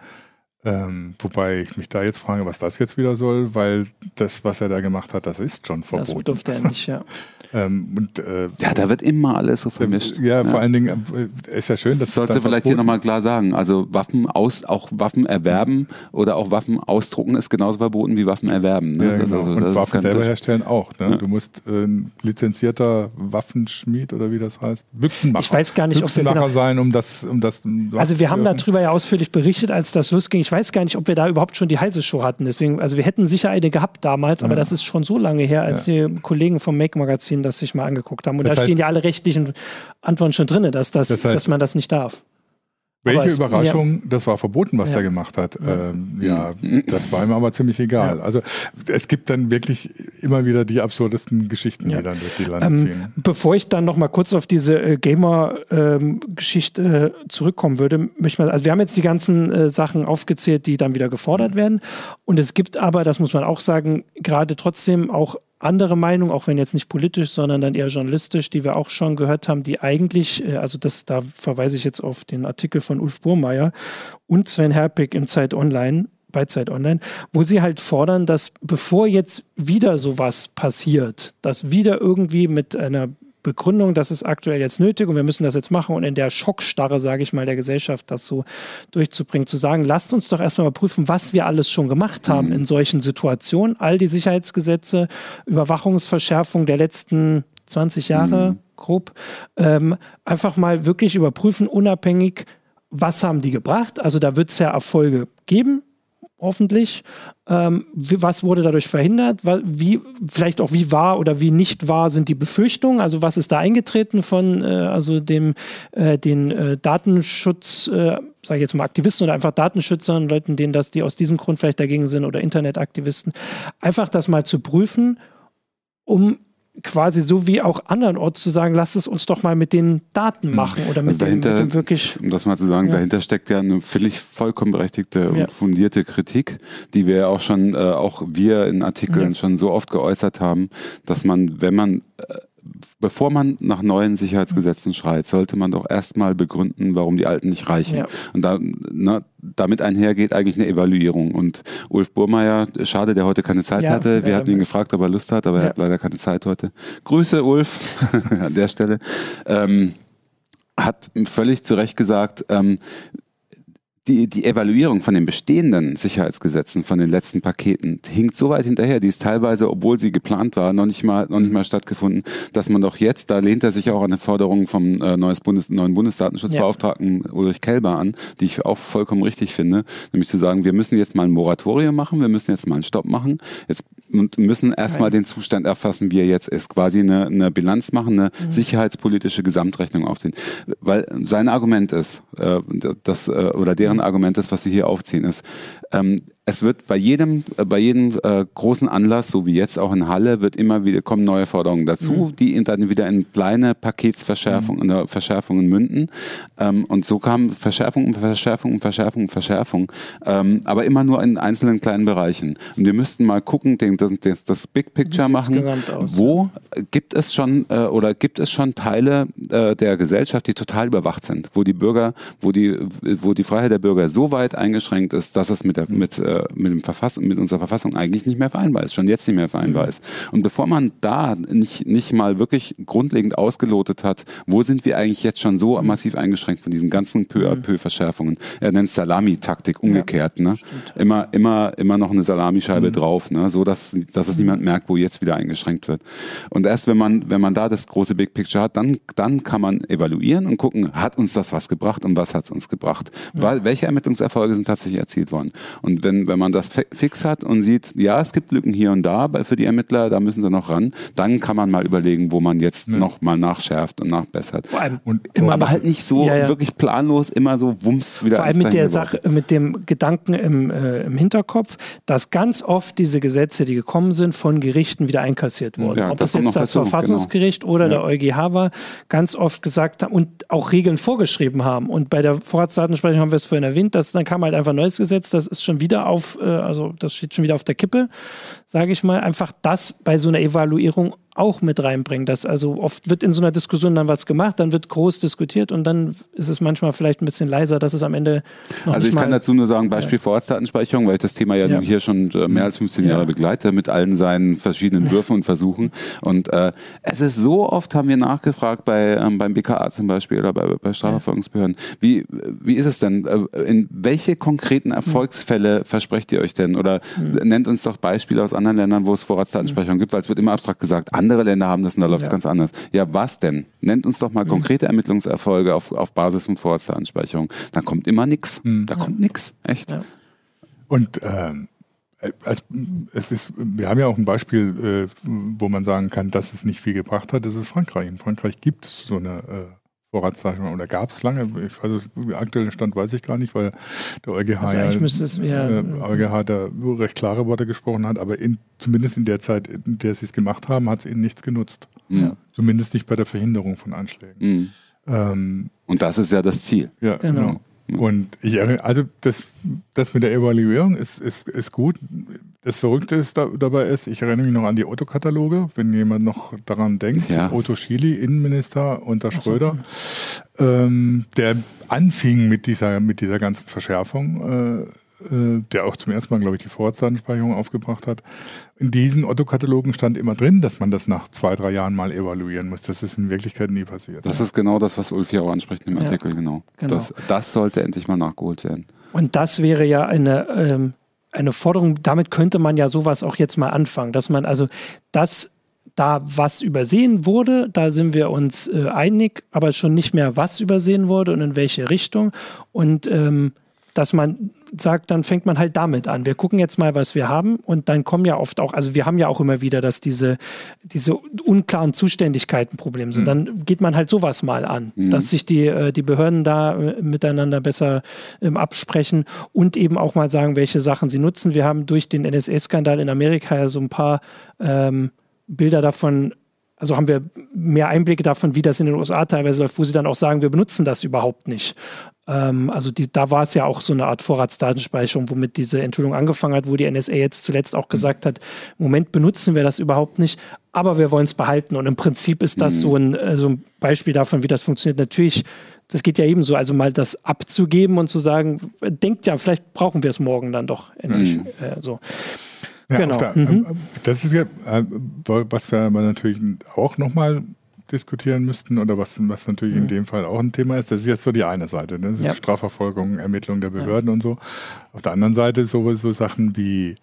Ähm, wobei ich mich da jetzt frage, was das jetzt wieder soll, weil das, was er da gemacht hat, das ist schon verboten. Das durfte er nicht, ja. Ähm, und, äh, ja, da wird immer alles so vermischt. Ja, ja. vor allen Dingen äh, ist ja schön, dass das sollst du vielleicht hier nochmal klar sagen. Also Waffen aus, auch Waffen erwerben oder auch Waffen ausdrucken ist genauso verboten wie Waffen erwerben. Ne? Ja, genau. also, und Waffen selber herstellen auch. Ne? Ja. Du musst äh, ein lizenzierter Waffenschmied oder wie das heißt, Büchsenmacher. Ich weiß gar nicht, ob wir genau, sein, um das, um das. Also wir haben darüber ja ausführlich berichtet, als das losging. Ich weiß gar nicht, ob wir da überhaupt schon die heiße Show hatten. Deswegen, also wir hätten sicher eine gehabt damals, aber das ist schon so lange her, als die Kollegen vom Make Magazin Magazin das sich mal angeguckt haben. Und das da heißt, stehen ja alle rechtlichen Antworten schon drin, dass, das, das heißt, dass man das nicht darf. Welche es, Überraschung, ja. das war verboten, was ja. der gemacht hat. Ja. Ähm, ja, das war ihm aber ziemlich egal. Also es gibt dann wirklich immer wieder die absurdesten Geschichten, die dann durch die Lande ähm, ziehen. Bevor ich dann noch mal kurz auf diese äh, Gamer-Geschichte ähm, äh, zurückkommen würde, möchte ich mal, also wir haben jetzt die ganzen äh, Sachen aufgezählt, die dann wieder gefordert mhm. werden. Und es gibt aber, das muss man auch sagen, gerade trotzdem auch andere Meinung, auch wenn jetzt nicht politisch, sondern dann eher journalistisch, die wir auch schon gehört haben, die eigentlich, äh, also das, da verweise ich jetzt auf den Artikel von Ulf Burmeier und Sven Herpig im Zeit Online, bei Zeit Online, wo sie halt fordern, dass bevor jetzt wieder sowas passiert, dass wieder irgendwie mit einer Begründung, das ist aktuell jetzt nötig und wir müssen das jetzt machen und in der Schockstarre, sage ich mal, der Gesellschaft das so durchzubringen, zu sagen, lasst uns doch erstmal prüfen, was wir alles schon gemacht haben mhm. in solchen Situationen. All die Sicherheitsgesetze, Überwachungsverschärfung der letzten 20 Jahre, mhm. grob, ähm, einfach mal wirklich überprüfen, unabhängig, was haben die gebracht. Also da wird es ja Erfolge geben, hoffentlich. Ähm, was wurde dadurch verhindert? Wie, vielleicht auch wie wahr oder wie nicht wahr sind die Befürchtungen? Also was ist da eingetreten von äh, also dem äh, den äh, Datenschutz, äh, sage ich jetzt mal Aktivisten oder einfach Datenschützern, Leuten, denen das, die aus diesem Grund vielleicht dagegen sind oder Internetaktivisten, einfach das mal zu prüfen, um quasi so wie auch andernorts zu sagen, lasst es uns doch mal mit den Daten hm. machen oder mit, also dahinter, dem, mit dem wirklich. Um das mal zu sagen, ja. dahinter steckt ja eine völlig vollkommen berechtigte und ja. fundierte Kritik, die wir auch schon, äh, auch wir in Artikeln ja. schon so oft geäußert haben, dass man, wenn man äh, bevor man nach neuen Sicherheitsgesetzen schreit, sollte man doch erstmal begründen, warum die alten nicht reichen. Ja. Und da, na, damit einhergeht eigentlich eine Evaluierung. Und Ulf Burmeier, schade, der heute keine Zeit ja, hatte. Wir hatten ihn gefragt, ob er Lust hat, aber ja. er hat leider keine Zeit heute. Grüße, Ulf, an der Stelle. Ähm, hat völlig zu Recht gesagt, ähm, die, die Evaluierung von den bestehenden Sicherheitsgesetzen, von den letzten Paketen, hinkt so weit hinterher. Die ist teilweise, obwohl sie geplant war, noch nicht mal, noch nicht mal stattgefunden, dass man doch jetzt, da lehnt er sich auch an eine Forderung vom äh, neues Bundes, neuen Bundesdatenschutzbeauftragten ja. Ulrich Kelber an, die ich auch vollkommen richtig finde, nämlich zu sagen, wir müssen jetzt mal ein Moratorium machen, wir müssen jetzt mal einen Stopp machen. Jetzt und müssen erstmal den Zustand erfassen, wie er jetzt ist. Quasi eine, eine Bilanz machen, eine mhm. sicherheitspolitische Gesamtrechnung aufziehen. Weil sein Argument ist, äh, das, äh, oder deren Argument ist, was sie hier aufziehen, ist, ähm, es wird bei jedem, äh, bei jedem äh, großen Anlass, so wie jetzt auch in Halle, wird immer wieder kommen neue Forderungen dazu, mhm. die dann wieder in kleine Paketsverschärfungen mhm. Verschärfungen münden. Ähm, und so kam Verschärfung und Verschärfung und Verschärfung und Verschärfung, ähm, aber immer nur in einzelnen kleinen Bereichen. Und wir müssten mal gucken, den, das, das, das Big Picture machen. Aus, wo ja. gibt es schon äh, oder gibt es schon Teile äh, der Gesellschaft, die total überwacht sind, wo die Bürger, wo die, wo die Freiheit der Bürger so weit eingeschränkt ist, dass es mit der, mit mit, dem Verfassung, mit unserer Verfassung eigentlich nicht mehr vereinbar ist, schon jetzt nicht mehr vereinbar mhm. ist. Und bevor man da nicht, nicht mal wirklich grundlegend ausgelotet hat, wo sind wir eigentlich jetzt schon so mhm. massiv eingeschränkt von diesen ganzen peu à peu Verschärfungen? Er nennt Salami-Taktik umgekehrt, ja, ne? Immer, immer, immer noch eine Salamischeibe mhm. drauf, ne? So dass, dass es mhm. niemand merkt, wo jetzt wieder eingeschränkt wird. Und erst wenn man, wenn man da das große Big Picture hat, dann, dann kann man evaluieren und gucken, hat uns das was gebracht und was hat es uns gebracht? Ja. Welche Ermittlungserfolge sind tatsächlich erzielt worden? Und wenn, wenn man das fix hat und sieht, ja, es gibt Lücken hier und da für die Ermittler, da müssen sie noch ran, dann kann man mal überlegen, wo man jetzt ja. noch mal nachschärft und nachbessert. Vor allem und, immer aber halt nicht so ja, ja. wirklich planlos, immer so wumms wieder. Vor allem mit der Sache, mit dem Gedanken im, äh, im Hinterkopf, dass ganz oft diese Gesetze, die gekommen sind, von Gerichten wieder einkassiert wurden. Ja, Ob das, das jetzt das dazu, Verfassungsgericht genau. oder der EuGH war, ganz oft gesagt haben und auch Regeln vorgeschrieben haben. Und bei der Vorratsdatenspeicherung haben wir es vorhin erwähnt, dass dann kam halt einfach ein neues Gesetz, das ist schon wieder auf äh, also das steht schon wieder auf der Kippe, sage ich mal, einfach das bei so einer Evaluierung auch mit reinbringen. Dass also oft wird in so einer Diskussion dann was gemacht, dann wird groß diskutiert und dann ist es manchmal vielleicht ein bisschen leiser, dass es am Ende. also ich kann dazu nur sagen, Beispiel ja. Vorratsdatenspeicherung, weil ich das Thema ja, ja. nun hier schon äh, mehr als 15 ja. Jahre begleite mit allen seinen verschiedenen Würfen und Versuchen. Und äh, es ist so oft, haben wir nachgefragt bei ähm, beim BKA zum Beispiel oder bei, bei Strafverfolgungsbehörden, wie, wie ist es denn? Äh, in welche konkreten Erfolgsfälle versprecht ihr euch denn? Oder nennt uns doch Beispiele aus anderen Ländern, wo es Vorratsdatenspeicherung gibt, weil es wird immer abstrakt gesagt, andere Länder haben das und da läuft es ja. ganz anders. Ja, was denn? Nennt uns doch mal mhm. konkrete Ermittlungserfolge auf, auf Basis von Vorratsanspeicherung. Da kommt immer nichts. Mhm. Da kommt nichts. Echt. Ja. Und ähm, also, es ist, wir haben ja auch ein Beispiel, äh, wo man sagen kann, dass es nicht viel gebracht hat. Das ist Frankreich. In Frankreich gibt es so eine Vorratsdatenspeicherung oder gab es lange. Ich weiß, der aktuelle Stand weiß ich gar nicht, weil der EuGH, also ja, es, ja, äh, EuGH da recht klare Worte gesprochen hat, aber in, zumindest in der Zeit, in der sie es gemacht haben, hat es ihnen nichts genutzt. Ja. Zumindest nicht bei der Verhinderung von Anschlägen. Mhm. Ähm, Und das ist ja das Ziel. Ja, genau. genau. Und ich, also das, das mit der Evaluierung ist, ist, ist gut. Das Verrückte ist da, dabei ist, ich erinnere mich noch an die Otto-Kataloge, wenn jemand noch daran denkt, ja. Otto Schily, Innenminister unter Schröder, so. ähm, der anfing mit dieser, mit dieser ganzen Verschärfung. Äh, äh, der auch zum ersten Mal, glaube ich, die Vorratsdatenspeicherung aufgebracht hat. In diesen Otto-Katalogen stand immer drin, dass man das nach zwei, drei Jahren mal evaluieren muss. Das ist in Wirklichkeit nie passiert. Das ja. ist genau das, was Ulf hier auch anspricht im Artikel, ja, genau. genau. Das, das, sollte endlich mal nachgeholt werden. Und das wäre ja eine, ähm, eine Forderung, damit könnte man ja sowas auch jetzt mal anfangen, dass man also das da was übersehen wurde, da sind wir uns äh, einig, aber schon nicht mehr, was übersehen wurde und in welche Richtung. Und ähm, dass man sagt, dann fängt man halt damit an. Wir gucken jetzt mal, was wir haben und dann kommen ja oft auch, also wir haben ja auch immer wieder, dass diese, diese unklaren Zuständigkeiten Problem sind. Mhm. Dann geht man halt sowas mal an, mhm. dass sich die, äh, die Behörden da äh, miteinander besser ähm, absprechen und eben auch mal sagen, welche Sachen sie nutzen. Wir haben durch den NSA-Skandal in Amerika ja so ein paar ähm, Bilder davon also haben wir mehr Einblicke davon, wie das in den USA teilweise läuft, wo sie dann auch sagen, wir benutzen das überhaupt nicht. Ähm, also die, da war es ja auch so eine Art Vorratsdatenspeicherung, womit diese Enthüllung angefangen hat, wo die NSA jetzt zuletzt auch gesagt hat, im Moment benutzen wir das überhaupt nicht, aber wir wollen es behalten. Und im Prinzip ist das mhm. so, ein, äh, so ein Beispiel davon, wie das funktioniert. Natürlich das geht ja ebenso, also mal das abzugeben und zu sagen, denkt ja, vielleicht brauchen wir es morgen dann doch endlich. Mhm. Äh, so. Ja, genau. Der, mhm. Äh, das ist ja, äh, was wir natürlich auch nochmal diskutieren müssten oder was, was natürlich mhm. in dem Fall auch ein Thema ist, das ist jetzt so die eine Seite, ne? das ja. ist Strafverfolgung, Ermittlung der Behörden ja. und so. Auf der anderen Seite so, so Sachen wie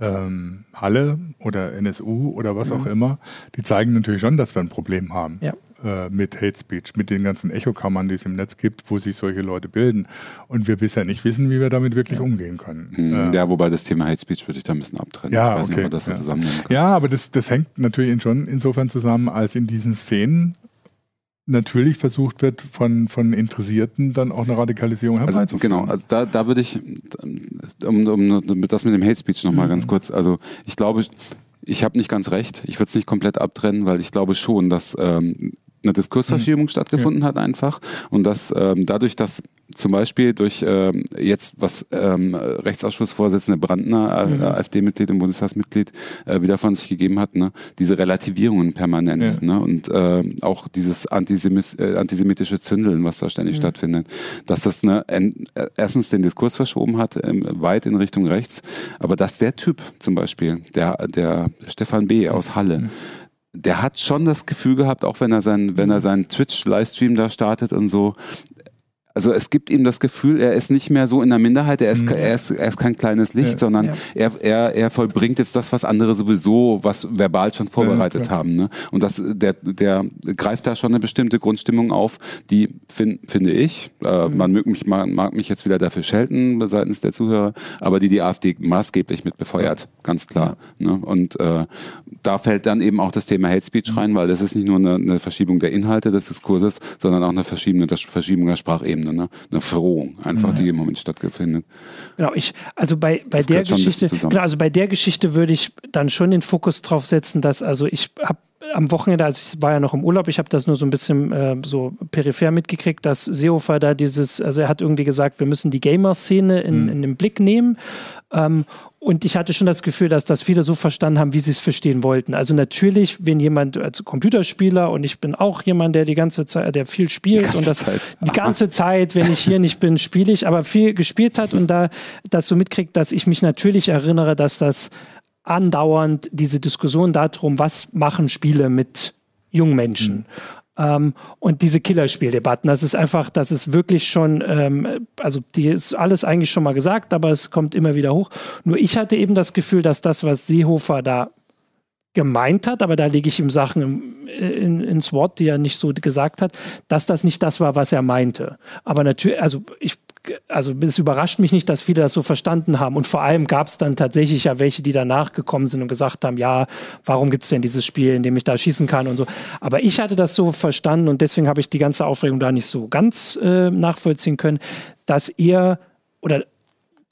ähm, Halle oder NSU oder was mhm. auch immer, die zeigen natürlich schon, dass wir ein Problem haben. Ja äh, mit Hate Speech, mit den ganzen Echokammern, die es im Netz gibt, wo sich solche Leute bilden. Und wir bisher nicht wissen, wie wir damit wirklich ja. umgehen können. Hm, äh, ja, wobei das Thema Hate Speech würde ich da ein bisschen abtrennen. Ja, ich weiß okay. nicht, ob das so ja. zusammennehmen kann. Ja, aber das, das hängt natürlich schon insofern zusammen, als in diesen Szenen natürlich versucht wird, von, von Interessierten dann auch eine Radikalisierung also, herbeizuführen. Also, genau, also da, da würde ich, um, um das mit dem Hate Speech nochmal mhm. ganz kurz, also ich glaube, ich habe nicht ganz recht. Ich würde es nicht komplett abtrennen, weil ich glaube schon, dass ähm, eine Diskursverschiebung mhm. stattgefunden ja. hat einfach und dass ähm, dadurch, dass zum Beispiel durch ähm, jetzt, was ähm, Rechtsausschussvorsitzende Brandner, mhm. AfD-Mitglied und Bundestagsmitglied, äh, wieder von sich gegeben hat, ne? diese Relativierungen permanent ja. ne? und äh, auch dieses Antisemis äh, antisemitische Zündeln, was da ständig mhm. stattfindet, dass das ne, erstens den Diskurs verschoben hat, ähm, weit in Richtung rechts, aber dass der Typ zum Beispiel, der, der Stefan B. aus Halle, der hat schon das Gefühl gehabt, auch wenn er seinen, wenn er seinen Twitch-Livestream da startet und so, also es gibt ihm das Gefühl, er ist nicht mehr so in der Minderheit, er ist, mhm. er ist, er ist kein kleines Licht, ja, sondern ja. Er, er, er vollbringt jetzt das, was andere sowieso, was verbal schon vorbereitet ja, haben. Ne? Und das, der, der greift da schon eine bestimmte Grundstimmung auf, die find, finde ich, äh, mhm. man, mag mich, man mag mich jetzt wieder dafür schelten seitens der Zuhörer, aber die die AfD maßgeblich mit befeuert, ganz klar. Ne? Und äh, da fällt dann eben auch das Thema Hate Speech rein, mhm. weil das ist nicht nur eine, eine Verschiebung der Inhalte des Diskurses, sondern auch eine Verschiebung, Verschiebung der Sprachebene eine, ne? eine Verrohung, einfach, ja. die im Moment stattfindet. Genau, ich, also bei, bei der Geschichte, genau, also bei der Geschichte würde ich dann schon den Fokus drauf setzen, dass, also ich habe am Wochenende, also ich war ja noch im Urlaub, ich habe das nur so ein bisschen äh, so peripher mitgekriegt, dass Seehofer da dieses, also er hat irgendwie gesagt, wir müssen die Gamer-Szene in, mhm. in den Blick nehmen. Ähm, und ich hatte schon das Gefühl, dass das viele so verstanden haben, wie sie es verstehen wollten. Also natürlich, wenn jemand als Computerspieler und ich bin auch jemand, der die ganze Zeit, der viel spielt und das Zeit. die ganze Zeit, wenn ich hier nicht bin, spiele ich, aber viel gespielt hat und da das so mitkriegt, dass ich mich natürlich erinnere, dass das andauernd diese Diskussion darum, was machen Spiele mit jungen Menschen. Mhm. Ähm, und diese Killerspieldebatten, das ist einfach, das ist wirklich schon, ähm, also die ist alles eigentlich schon mal gesagt, aber es kommt immer wieder hoch. Nur ich hatte eben das Gefühl, dass das, was Seehofer da gemeint hat, aber da lege ich ihm Sachen in, ins Wort, die er nicht so gesagt hat, dass das nicht das war, was er meinte. Aber natürlich, also ich also es überrascht mich nicht, dass viele das so verstanden haben. Und vor allem gab es dann tatsächlich ja welche, die danach gekommen sind und gesagt haben, ja, warum gibt es denn dieses Spiel, in dem ich da schießen kann und so. Aber ich hatte das so verstanden und deswegen habe ich die ganze Aufregung da nicht so ganz äh, nachvollziehen können, dass ihr oder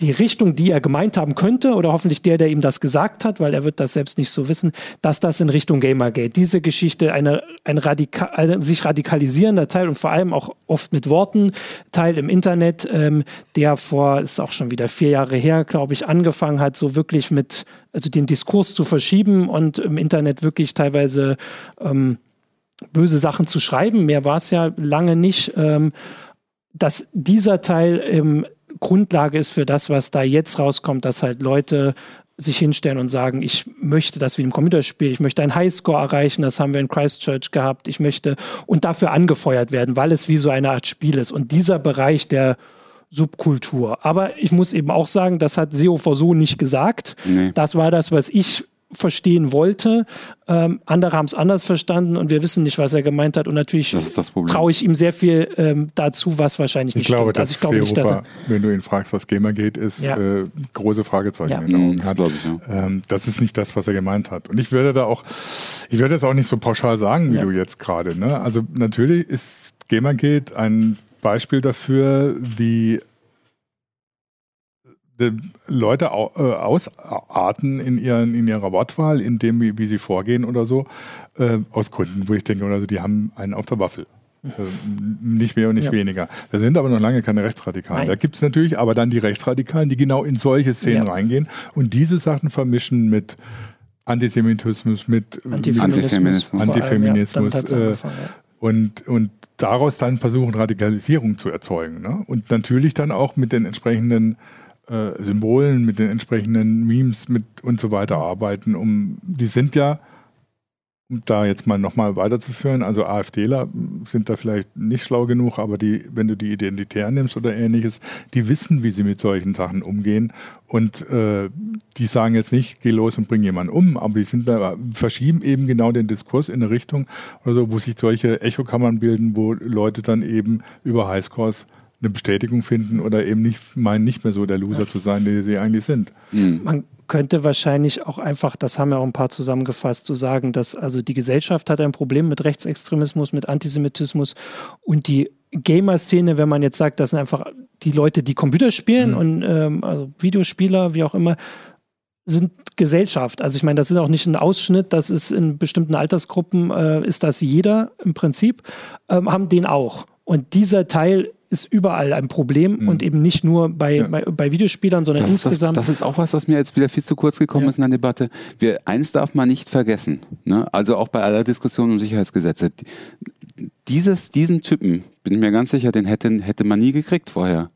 die Richtung, die er gemeint haben könnte, oder hoffentlich der, der ihm das gesagt hat, weil er wird das selbst nicht so wissen, dass das in Richtung Gamergate, diese Geschichte, eine, ein radika ein sich radikalisierender Teil und vor allem auch oft mit Worten, Teil im Internet, ähm, der vor, ist auch schon wieder vier Jahre her, glaube ich, angefangen hat, so wirklich mit, also den Diskurs zu verschieben und im Internet wirklich teilweise ähm, böse Sachen zu schreiben. Mehr war es ja lange nicht. Ähm, dass dieser Teil im Grundlage ist für das, was da jetzt rauskommt, dass halt Leute sich hinstellen und sagen, ich möchte das wie im Computerspiel, ich möchte einen Highscore erreichen, das haben wir in Christchurch gehabt, ich möchte und dafür angefeuert werden, weil es wie so eine Art Spiel ist. Und dieser Bereich der Subkultur. Aber ich muss eben auch sagen, das hat Seo so nicht gesagt. Nee. Das war das, was ich verstehen wollte. Ähm, andere haben es anders verstanden und wir wissen nicht, was er gemeint hat. Und natürlich traue ich ihm sehr viel ähm, dazu, was wahrscheinlich nicht ich glaube, stimmt. Also ich glaube nicht, dass er, wenn du ihn fragst, was Gamer geht, ist ja. äh, große Fragezeichen ja. in den Augen hat. Das, ich, ja. ähm, das ist nicht das, was er gemeint hat. Und ich würde da auch, ich würde das auch nicht so pauschal sagen, wie ja. du jetzt gerade. Ne? Also natürlich ist Gamergate ein Beispiel dafür, wie Leute äh, ausarten in, ihren, in ihrer Wortwahl, in dem, wie, wie sie vorgehen oder so, äh, aus Gründen, wo ich denke, also die haben einen auf der Waffel. Äh, nicht mehr und nicht ja. weniger. Da sind aber noch lange keine Rechtsradikalen. Nein. Da gibt es natürlich aber dann die Rechtsradikalen, die genau in solche Szenen ja. reingehen und diese Sachen vermischen mit Antisemitismus, mit Antifeminismus, Antifeminismus, Antifeminismus äh, und, und daraus dann versuchen, Radikalisierung zu erzeugen. Ne? Und natürlich dann auch mit den entsprechenden äh, Symbolen, mit den entsprechenden Memes mit und so weiter arbeiten. Um, die sind ja, um da jetzt mal nochmal weiterzuführen, also AfDler sind da vielleicht nicht schlau genug, aber die, wenn du die Identitär nimmst oder ähnliches, die wissen, wie sie mit solchen Sachen umgehen und äh, die sagen jetzt nicht, geh los und bring jemanden um, aber die sind da, verschieben eben genau den Diskurs in eine Richtung, also wo sich solche Echokammern bilden, wo Leute dann eben über Highscores eine Bestätigung finden oder eben nicht meinen, nicht mehr so der Loser zu sein, der sie eigentlich sind. Mhm. Man könnte wahrscheinlich auch einfach, das haben ja auch ein paar zusammengefasst, zu so sagen, dass also die Gesellschaft hat ein Problem mit Rechtsextremismus, mit Antisemitismus und die Gamer-Szene, wenn man jetzt sagt, das sind einfach die Leute, die Computer spielen mhm. und ähm, also Videospieler, wie auch immer, sind Gesellschaft. Also ich meine, das ist auch nicht ein Ausschnitt, das ist in bestimmten Altersgruppen, äh, ist das jeder im Prinzip, ähm, haben den auch. Und dieser Teil ist überall ein Problem mhm. und eben nicht nur bei, ja. bei, bei, Videospielern, sondern das insgesamt. Das, das, ist auch was, was mir jetzt wieder viel zu kurz gekommen ja. ist in der Debatte. Wir, eins darf man nicht vergessen, ne? also auch bei aller Diskussion um Sicherheitsgesetze. Dieses, diesen Typen, bin ich mir ganz sicher, den hätte, hätte man nie gekriegt vorher.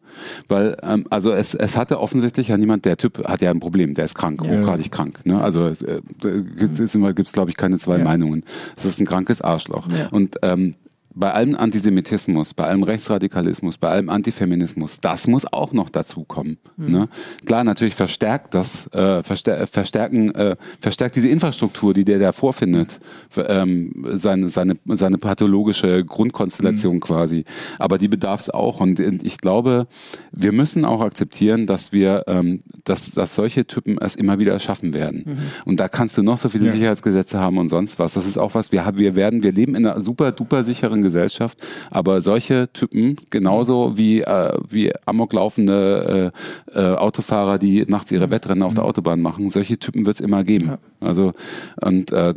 Weil, ähm, also es, es hatte offensichtlich ja niemand, der Typ hat ja ein Problem, der ist krank, ja. hochgradig krank. Ne? Also äh, gibt es, glaube ich, keine zwei ja. Meinungen. Es ist ein krankes Arschloch. Ja. Und ähm, bei allem Antisemitismus, bei allem Rechtsradikalismus, bei allem Antifeminismus, das muss auch noch dazukommen. Mhm. Ne? Klar, natürlich verstärkt das, äh, verstär verstärken, äh, verstärkt diese Infrastruktur, die der da vorfindet, ähm, seine, seine, seine pathologische Grundkonstellation mhm. quasi. Aber die bedarf es auch. Und ich glaube, wir müssen auch akzeptieren, dass wir, ähm, dass, dass solche Typen es immer wieder schaffen werden. Mhm. Und da kannst du noch so viele ja. Sicherheitsgesetze haben und sonst was. Das ist auch was, wir haben, wir werden, wir leben in einer super duper sicheren anderen Gesellschaft. Aber solche Typen, genauso wie, äh, wie amoklaufende äh, äh, Autofahrer, die nachts ihre Wettrennen auf der Autobahn machen, solche Typen wird es immer geben. Also und äh,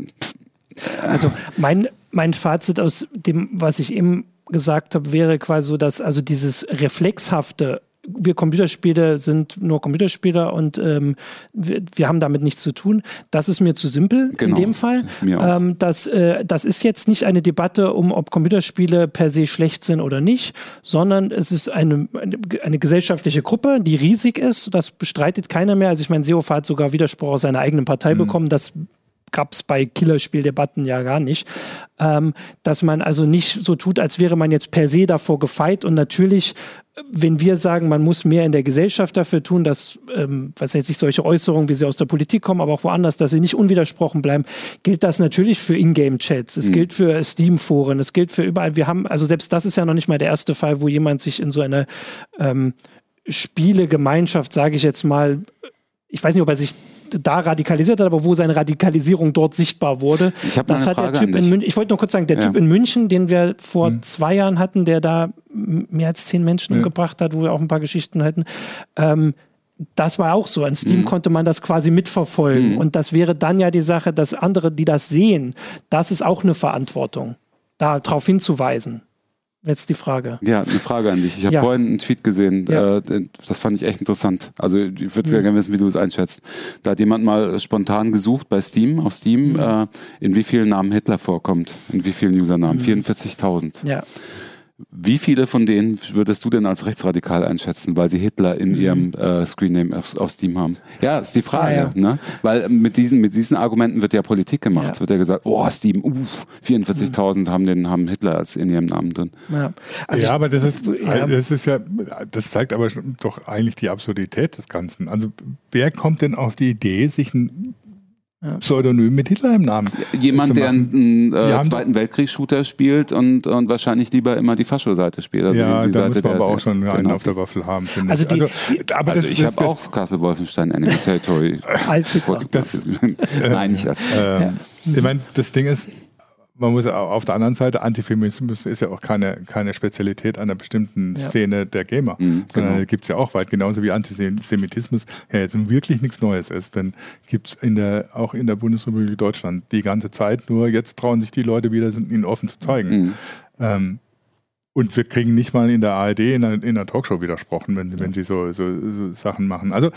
also mein, mein Fazit aus dem, was ich eben gesagt habe, wäre quasi so, dass also dieses reflexhafte wir Computerspiele sind nur Computerspieler und ähm, wir, wir, haben damit nichts zu tun. Das ist mir zu simpel genau. in dem Fall. Ähm, das, äh, das ist jetzt nicht eine Debatte um, ob Computerspiele per se schlecht sind oder nicht, sondern es ist eine, eine, eine gesellschaftliche Gruppe, die riesig ist. Das bestreitet keiner mehr. Also ich meine, Seehofer hat sogar Widerspruch aus seiner eigenen Partei mhm. bekommen. Das gab es bei Killerspieldebatten ja gar nicht, ähm, dass man also nicht so tut, als wäre man jetzt per se davor gefeit und natürlich wenn wir sagen, man muss mehr in der Gesellschaft dafür tun, dass, ähm, was jetzt nicht solche Äußerungen, wie sie aus der Politik kommen, aber auch woanders, dass sie nicht unwidersprochen bleiben, gilt das natürlich für Ingame-Chats, es mhm. gilt für Steam-Foren, es gilt für überall. Wir haben, also selbst das ist ja noch nicht mal der erste Fall, wo jemand sich in so eine ähm, Spielegemeinschaft, sage ich jetzt mal, ich weiß nicht, ob er sich da radikalisiert hat, aber wo seine Radikalisierung dort sichtbar wurde. Ich habe das hat Frage der Typ in München. Ich wollte nur kurz sagen, der ja. Typ in München, den wir vor hm. zwei Jahren hatten, der da mehr als zehn Menschen ja. umgebracht hat, wo wir auch ein paar Geschichten hatten. Ähm, das war auch so. An Steam mhm. konnte man das quasi mitverfolgen. Mhm. Und das wäre dann ja die Sache, dass andere, die das sehen, das ist auch eine Verantwortung, darauf hinzuweisen. Jetzt die Frage. Ja, eine Frage an dich. Ich habe ja. vorhin einen Tweet gesehen, ja. äh, das fand ich echt interessant. Also ich würde mhm. gerne wissen, wie du es einschätzt. Da hat jemand mal spontan gesucht bei Steam, auf Steam, mhm. äh, in wie vielen Namen Hitler vorkommt, in wie vielen Usernamen. Mhm. 44.000. Ja. Wie viele von denen würdest du denn als rechtsradikal einschätzen, weil sie Hitler in mhm. ihrem äh, Screenname auf, auf, Steam haben? Ja, ist die Frage. Ja, ja. Ne? Weil mit diesen, mit diesen Argumenten wird ja Politik gemacht. Ja. Es wird ja gesagt, oh, Steam, uff, 44.000 mhm. haben, den, haben Hitler als in ihrem Namen drin. Ja, also ja ich, aber das ist, das ist ja, das zeigt aber doch eigentlich die Absurdität des Ganzen. Also wer kommt denn auf die Idee, sich ein Pseudonym mit Hitler im Namen. Jemand, der einen äh, Zweiten Weltkriegs-Shooter spielt und, und wahrscheinlich lieber immer die Fascho-Seite spielt. Also ja, da muss man aber auch schon einen auf der Waffel haben, finde also ich. Die, also, die, aber also das, ich habe auch Castle Wolfenstein Enemy Territory. Als das, Nein, nicht das. Äh, ja. Ich meine, das Ding ist, man muss auf der anderen Seite, Antifeminismus ist ja auch keine, keine Spezialität einer bestimmten ja. Szene der Gamer, mhm, sondern genau. gibt es ja auch weit, genauso wie Antisemitismus ja jetzt wirklich nichts Neues ist. Denn gibt es in der, auch in der Bundesrepublik Deutschland die ganze Zeit, nur jetzt trauen sich die Leute wieder, ihn offen zu zeigen. Mhm. Ähm, und wir kriegen nicht mal in der ARD in einer, in einer Talkshow widersprochen, wenn, wenn sie so, so, so Sachen machen. Also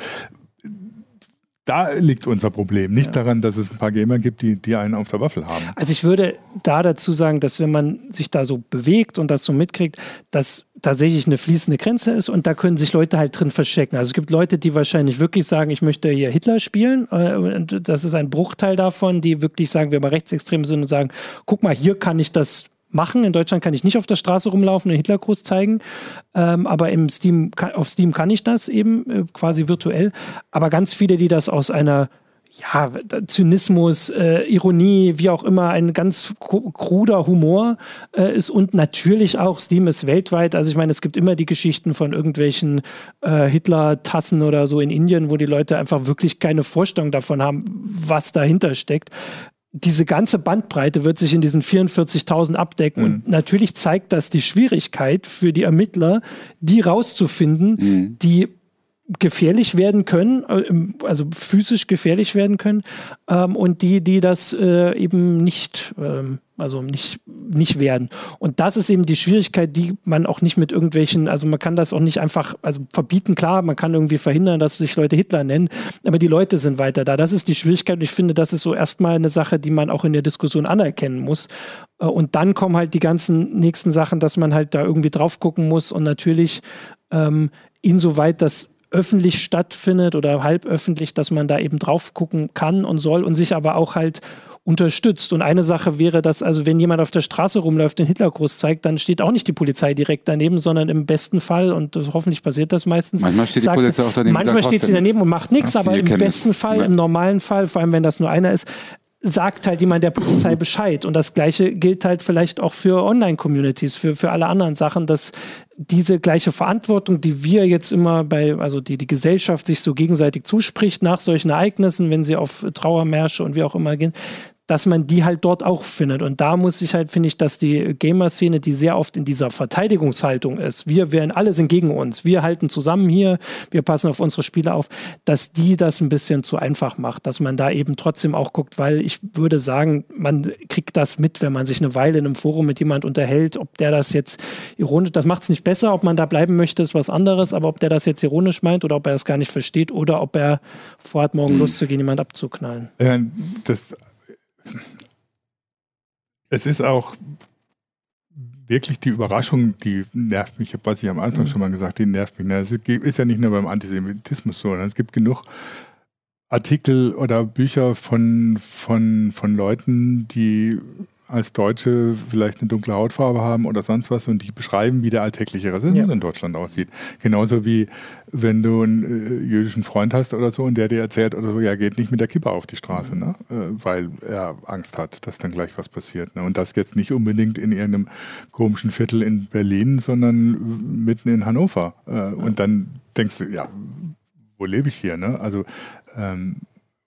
da liegt unser Problem. Nicht ja. daran, dass es ein paar Gamer gibt, die, die einen auf der Waffel haben. Also ich würde da dazu sagen, dass wenn man sich da so bewegt und das so mitkriegt, dass tatsächlich eine fließende Grenze ist und da können sich Leute halt drin verstecken. Also es gibt Leute, die wahrscheinlich wirklich sagen, ich möchte hier Hitler spielen. Äh, und das ist ein Bruchteil davon, die wirklich sagen, wir mal rechtsextrem sind und sagen, guck mal, hier kann ich das machen. In Deutschland kann ich nicht auf der Straße rumlaufen und Hitlergruß zeigen, ähm, aber im Steam, auf Steam kann ich das eben äh, quasi virtuell. Aber ganz viele, die das aus einer ja, Zynismus, äh, Ironie, wie auch immer, ein ganz kruder Humor äh, ist und natürlich auch Steam ist weltweit. Also ich meine, es gibt immer die Geschichten von irgendwelchen äh, Hitler-Tassen oder so in Indien, wo die Leute einfach wirklich keine Vorstellung davon haben, was dahinter steckt diese ganze Bandbreite wird sich in diesen 44.000 abdecken. Mhm. Und natürlich zeigt das die Schwierigkeit für die Ermittler, die rauszufinden, mhm. die gefährlich werden können, äh, also physisch gefährlich werden können, ähm, und die, die das äh, eben nicht, ähm, also nicht, nicht werden. Und das ist eben die Schwierigkeit, die man auch nicht mit irgendwelchen, also man kann das auch nicht einfach, also verbieten, klar, man kann irgendwie verhindern, dass sich Leute Hitler nennen, aber die Leute sind weiter da. Das ist die Schwierigkeit und ich finde, das ist so erstmal eine Sache, die man auch in der Diskussion anerkennen muss. Äh, und dann kommen halt die ganzen nächsten Sachen, dass man halt da irgendwie drauf gucken muss und natürlich ähm, insoweit das öffentlich stattfindet oder halb öffentlich, dass man da eben drauf gucken kann und soll und sich aber auch halt unterstützt. Und eine Sache wäre, dass also wenn jemand auf der Straße rumläuft, den Hitlergruß zeigt, dann steht auch nicht die Polizei direkt daneben, sondern im besten Fall, und hoffentlich passiert das meistens. Manchmal steht sagt, die Polizei auch daneben. Manchmal steht sie daneben und macht nichts, aber im besten Fall, im normalen Fall, vor allem wenn das nur einer ist, sagt halt jemand der Polizei Bescheid. Und das Gleiche gilt halt vielleicht auch für Online-Communities, für, für alle anderen Sachen, dass diese gleiche Verantwortung, die wir jetzt immer bei, also die die Gesellschaft sich so gegenseitig zuspricht nach solchen Ereignissen, wenn sie auf Trauermärsche und wie auch immer gehen, dass man die halt dort auch findet. Und da muss ich halt, finde ich, dass die Gamer-Szene, die sehr oft in dieser Verteidigungshaltung ist, wir werden, alle sind gegen uns, wir halten zusammen hier, wir passen auf unsere Spiele auf, dass die das ein bisschen zu einfach macht, dass man da eben trotzdem auch guckt, weil ich würde sagen, man kriegt das mit, wenn man sich eine Weile in einem Forum mit jemand unterhält, ob der das jetzt ironisch, das macht es nicht besser, ob man da bleiben möchte, ist was anderes, aber ob der das jetzt ironisch meint oder ob er das gar nicht versteht oder ob er vorhat, morgen hm. loszugehen, jemand abzuknallen. Ja, das es ist auch wirklich die Überraschung, die nervt mich, was ich am Anfang mhm. schon mal gesagt, die nervt mich. Es ist ja nicht nur beim Antisemitismus so, es gibt genug Artikel oder Bücher von, von, von Leuten, die als Deutsche vielleicht eine dunkle Hautfarbe haben oder sonst was und die beschreiben, wie der alltägliche Rassismus ja. in Deutschland aussieht. Genauso wie wenn du einen äh, jüdischen Freund hast oder so und der dir erzählt oder so, ja, geht nicht mit der Kippe auf die Straße, ne? Äh, weil er Angst hat, dass dann gleich was passiert. Ne? Und das jetzt nicht unbedingt in irgendeinem komischen Viertel in Berlin, sondern mitten in Hannover. Äh, ja. Und dann denkst du, ja, wo lebe ich hier? Ne? Also ähm,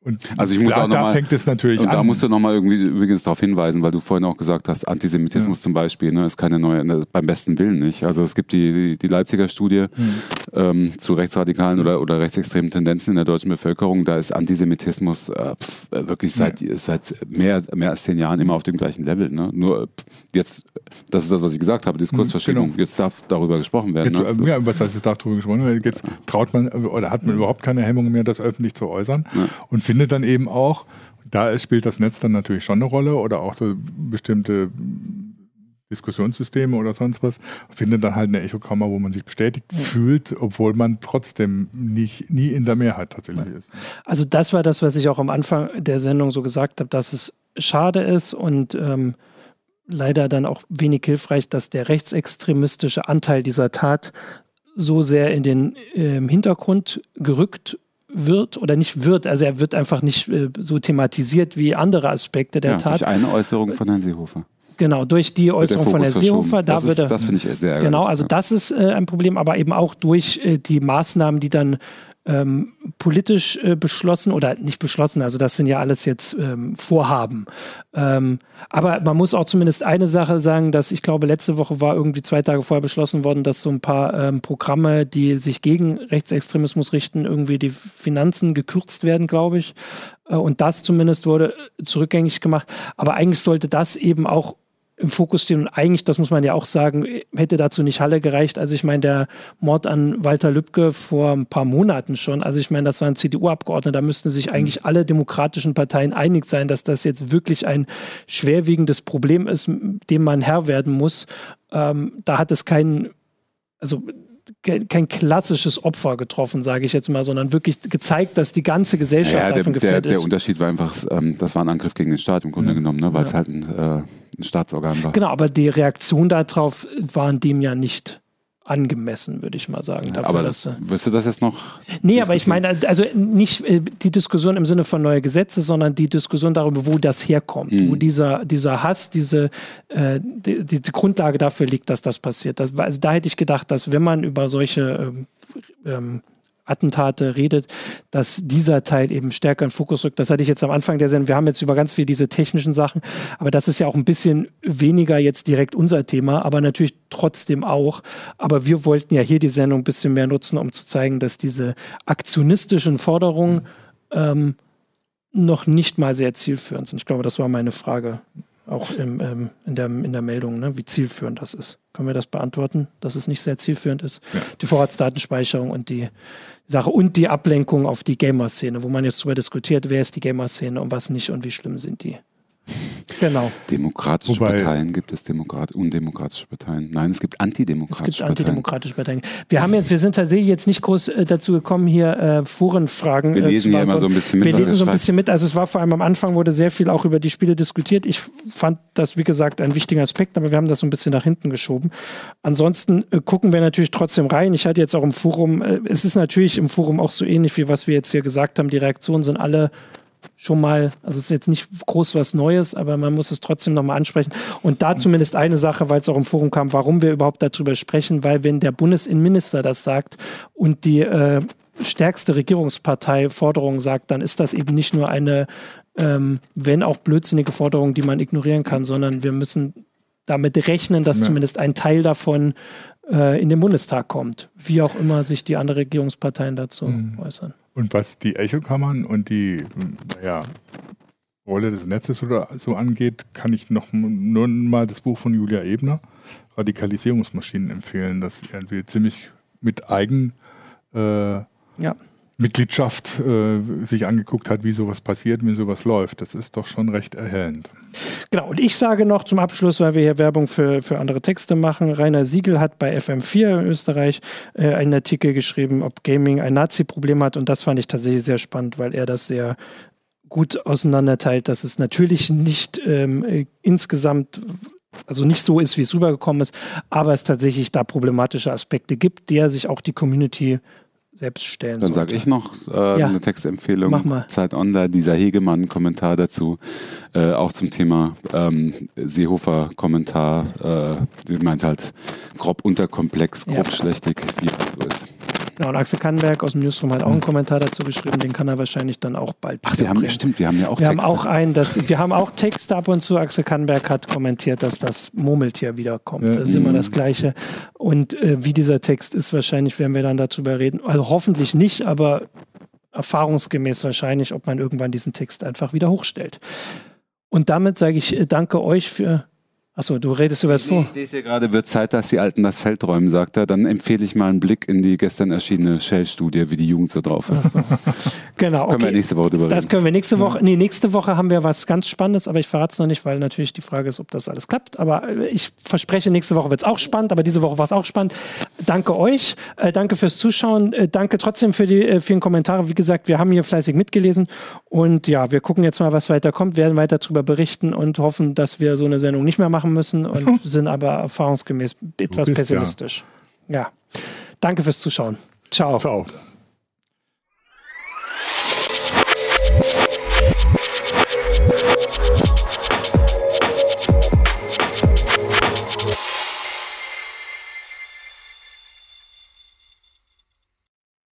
und also ich muss klar, auch noch da mal, fängt es natürlich und an. da musst du nochmal irgendwie übrigens darauf hinweisen, weil du vorhin auch gesagt hast, Antisemitismus ja. zum Beispiel, ne, ist keine neue, ne, beim besten Willen nicht. Also es gibt die, die, Leipziger Studie mhm. ähm, zu rechtsradikalen oder, oder rechtsextremen Tendenzen in der deutschen Bevölkerung. Da ist Antisemitismus äh, pf, äh, wirklich seit, ja. seit mehr, mehr als zehn Jahren immer auf dem gleichen Level. Ne? Nur pf, jetzt, das ist das, was ich gesagt habe, Diskursverschiebung. Mhm, genau. Jetzt darf darüber gesprochen werden. Jetzt, ne? Ja, was heißt, jetzt darf darüber gesprochen werden? Jetzt traut man oder hat man überhaupt keine Hemmung mehr, das öffentlich zu äußern und findet dann eben auch, da spielt das Netz dann natürlich schon eine Rolle oder auch so bestimmte Diskussionssysteme oder sonst was, findet dann halt eine Echokammer, wo man sich bestätigt ja. fühlt, obwohl man trotzdem nicht, nie in der Mehrheit tatsächlich ist. Also das war das, was ich auch am Anfang der Sendung so gesagt habe, dass es schade ist und ähm, leider dann auch wenig hilfreich, dass der rechtsextremistische Anteil dieser Tat so sehr in den äh, Hintergrund gerückt wird oder nicht wird. Also er wird einfach nicht äh, so thematisiert wie andere Aspekte der ja, Tat. Durch eine Äußerung von Herrn Seehofer. Genau, durch die Äußerung von Herrn Seehofer. Da das, ist, das finde ich sehr ärgerlich. Genau, also ja. das ist äh, ein Problem, aber eben auch durch äh, die Maßnahmen, die dann ähm, politisch äh, beschlossen oder nicht beschlossen, also das sind ja alles jetzt ähm, Vorhaben. Ähm, aber man muss auch zumindest eine Sache sagen, dass ich glaube, letzte Woche war irgendwie zwei Tage vorher beschlossen worden, dass so ein paar ähm, Programme, die sich gegen Rechtsextremismus richten, irgendwie die Finanzen gekürzt werden, glaube ich. Äh, und das zumindest wurde zurückgängig gemacht. Aber eigentlich sollte das eben auch im Fokus stehen. Und eigentlich, das muss man ja auch sagen, hätte dazu nicht Halle gereicht. Also ich meine, der Mord an Walter Lübcke vor ein paar Monaten schon. Also ich meine, das waren CDU-Abgeordnete. Da müssten sich eigentlich alle demokratischen Parteien einig sein, dass das jetzt wirklich ein schwerwiegendes Problem ist, dem man Herr werden muss. Ähm, da hat es keinen, also kein klassisches Opfer getroffen, sage ich jetzt mal, sondern wirklich gezeigt, dass die ganze Gesellschaft ja, davon gefährdet ist. Der Unterschied war einfach, ähm, das war ein Angriff gegen den Staat im Grunde ja. genommen, ne, weil es halt ein äh, ein Staatsorgan war. Genau, aber die Reaktion darauf waren dem ja nicht angemessen, würde ich mal sagen. Dafür, aber dass, wirst du das jetzt noch? Nee, aber ich meine, also nicht äh, die Diskussion im Sinne von neue Gesetze, sondern die Diskussion darüber, wo das herkommt, mhm. wo dieser, dieser Hass, diese, äh, die, die, Grundlage dafür liegt, dass das passiert. Das, also da hätte ich gedacht, dass wenn man über solche ähm, ähm, Attentate redet, dass dieser Teil eben stärker in Fokus rückt. Das hatte ich jetzt am Anfang der Sendung. Wir haben jetzt über ganz viel diese technischen Sachen, aber das ist ja auch ein bisschen weniger jetzt direkt unser Thema, aber natürlich trotzdem auch. Aber wir wollten ja hier die Sendung ein bisschen mehr nutzen, um zu zeigen, dass diese aktionistischen Forderungen ähm, noch nicht mal sehr zielführend sind. Ich glaube, das war meine Frage auch im, ähm, in, der, in der Meldung, ne, wie zielführend das ist. Können wir das beantworten, dass es nicht sehr zielführend ist? Ja. Die Vorratsdatenspeicherung und die Sache und die Ablenkung auf die Gamer-Szene, wo man jetzt darüber diskutiert, wer ist die Gamer-Szene und was nicht und wie schlimm sind die. Genau. Demokratische Wobei, Parteien gibt es Demokrat undemokratische Parteien. Nein, es gibt antidemokratische Parteien. Es gibt antidemokratische Parteien. Wir haben jetzt, wir sind tatsächlich jetzt nicht groß äh, dazu gekommen, hier äh, Forenfragen Wir äh, lesen äh, ja immer so ein bisschen mit. Wir lesen so ein bisschen mit. Also es war vor allem am Anfang wurde sehr viel auch über die Spiele diskutiert. Ich fand das, wie gesagt, ein wichtiger Aspekt, aber wir haben das so ein bisschen nach hinten geschoben. Ansonsten äh, gucken wir natürlich trotzdem rein. Ich hatte jetzt auch im Forum, äh, es ist natürlich im Forum auch so ähnlich wie was wir jetzt hier gesagt haben. Die Reaktionen sind alle schon mal, also es ist jetzt nicht groß was Neues, aber man muss es trotzdem nochmal ansprechen. Und da zumindest eine Sache, weil es auch im Forum kam, warum wir überhaupt darüber sprechen, weil wenn der Bundesinnenminister das sagt und die äh, stärkste Regierungspartei Forderungen sagt, dann ist das eben nicht nur eine, ähm, wenn auch blödsinnige Forderung, die man ignorieren kann, sondern wir müssen damit rechnen, dass ja. zumindest ein Teil davon äh, in den Bundestag kommt, wie auch immer sich die anderen Regierungsparteien dazu mhm. äußern. Und was die Echokammern und die naja, Rolle des Netzes oder so angeht, kann ich noch nur mal das Buch von Julia Ebner, Radikalisierungsmaschinen, empfehlen, das irgendwie ziemlich mit Eigen äh, ja. Mitgliedschaft äh, sich angeguckt hat, wie sowas passiert, wie sowas läuft. Das ist doch schon recht erhellend. Genau, und ich sage noch zum Abschluss, weil wir hier Werbung für, für andere Texte machen, Rainer Siegel hat bei FM4 in Österreich äh, einen Artikel geschrieben, ob Gaming ein Nazi-Problem hat und das fand ich tatsächlich sehr spannend, weil er das sehr gut auseinanderteilt, dass es natürlich nicht ähm, äh, insgesamt also nicht so ist, wie es rübergekommen ist, aber es tatsächlich da problematische Aspekte gibt, der sich auch die Community selbst stellen Dann sage ich noch äh, ja. eine Textempfehlung. Mach mal. Zeit Online, dieser Hegemann-Kommentar dazu, äh, auch zum Thema ähm, Seehofer-Kommentar. Äh, sie meint halt grob unterkomplex, grob ja. schlechtig, wie das so ist. Genau, und Axel Kannberg aus dem Newsroom hat auch einen Kommentar dazu geschrieben, den kann er wahrscheinlich dann auch bald. Ach, wir haben, bringen. stimmt, wir haben ja auch wir Texte. Haben auch einen, das, wir haben auch Texte ab und zu. Axel Kannberg hat kommentiert, dass das Murmeltier wiederkommt. Ja. Das ist immer das Gleiche. Und äh, wie dieser Text ist, wahrscheinlich werden wir dann darüber reden. Also hoffentlich nicht, aber erfahrungsgemäß wahrscheinlich, ob man irgendwann diesen Text einfach wieder hochstellt. Und damit sage ich äh, danke euch für Achso, du redest über das vor. Ich lese hier gerade, wird Zeit, dass die Alten das Feld räumen, sagt er. Dann empfehle ich mal einen Blick in die gestern erschienene Shell-Studie, wie die Jugend so drauf ist. So. Genau. können wir nächste Woche drüber reden. Das können wir nächste Woche. Ja. Nee, nächste Woche haben wir was ganz Spannendes, aber ich verrate es noch nicht, weil natürlich die Frage ist, ob das alles klappt. Aber äh, ich verspreche, nächste Woche wird es auch spannend, aber diese Woche war es auch spannend. Danke euch. Äh, danke fürs Zuschauen. Äh, danke trotzdem für die äh, vielen Kommentare. Wie gesagt, wir haben hier fleißig mitgelesen. Und ja, wir gucken jetzt mal, was weiter kommt, werden weiter darüber berichten und hoffen, dass wir so eine Sendung nicht mehr machen müssen. Und sind aber erfahrungsgemäß etwas pessimistisch. Ja. ja. Danke fürs Zuschauen. Ciao. Ciao.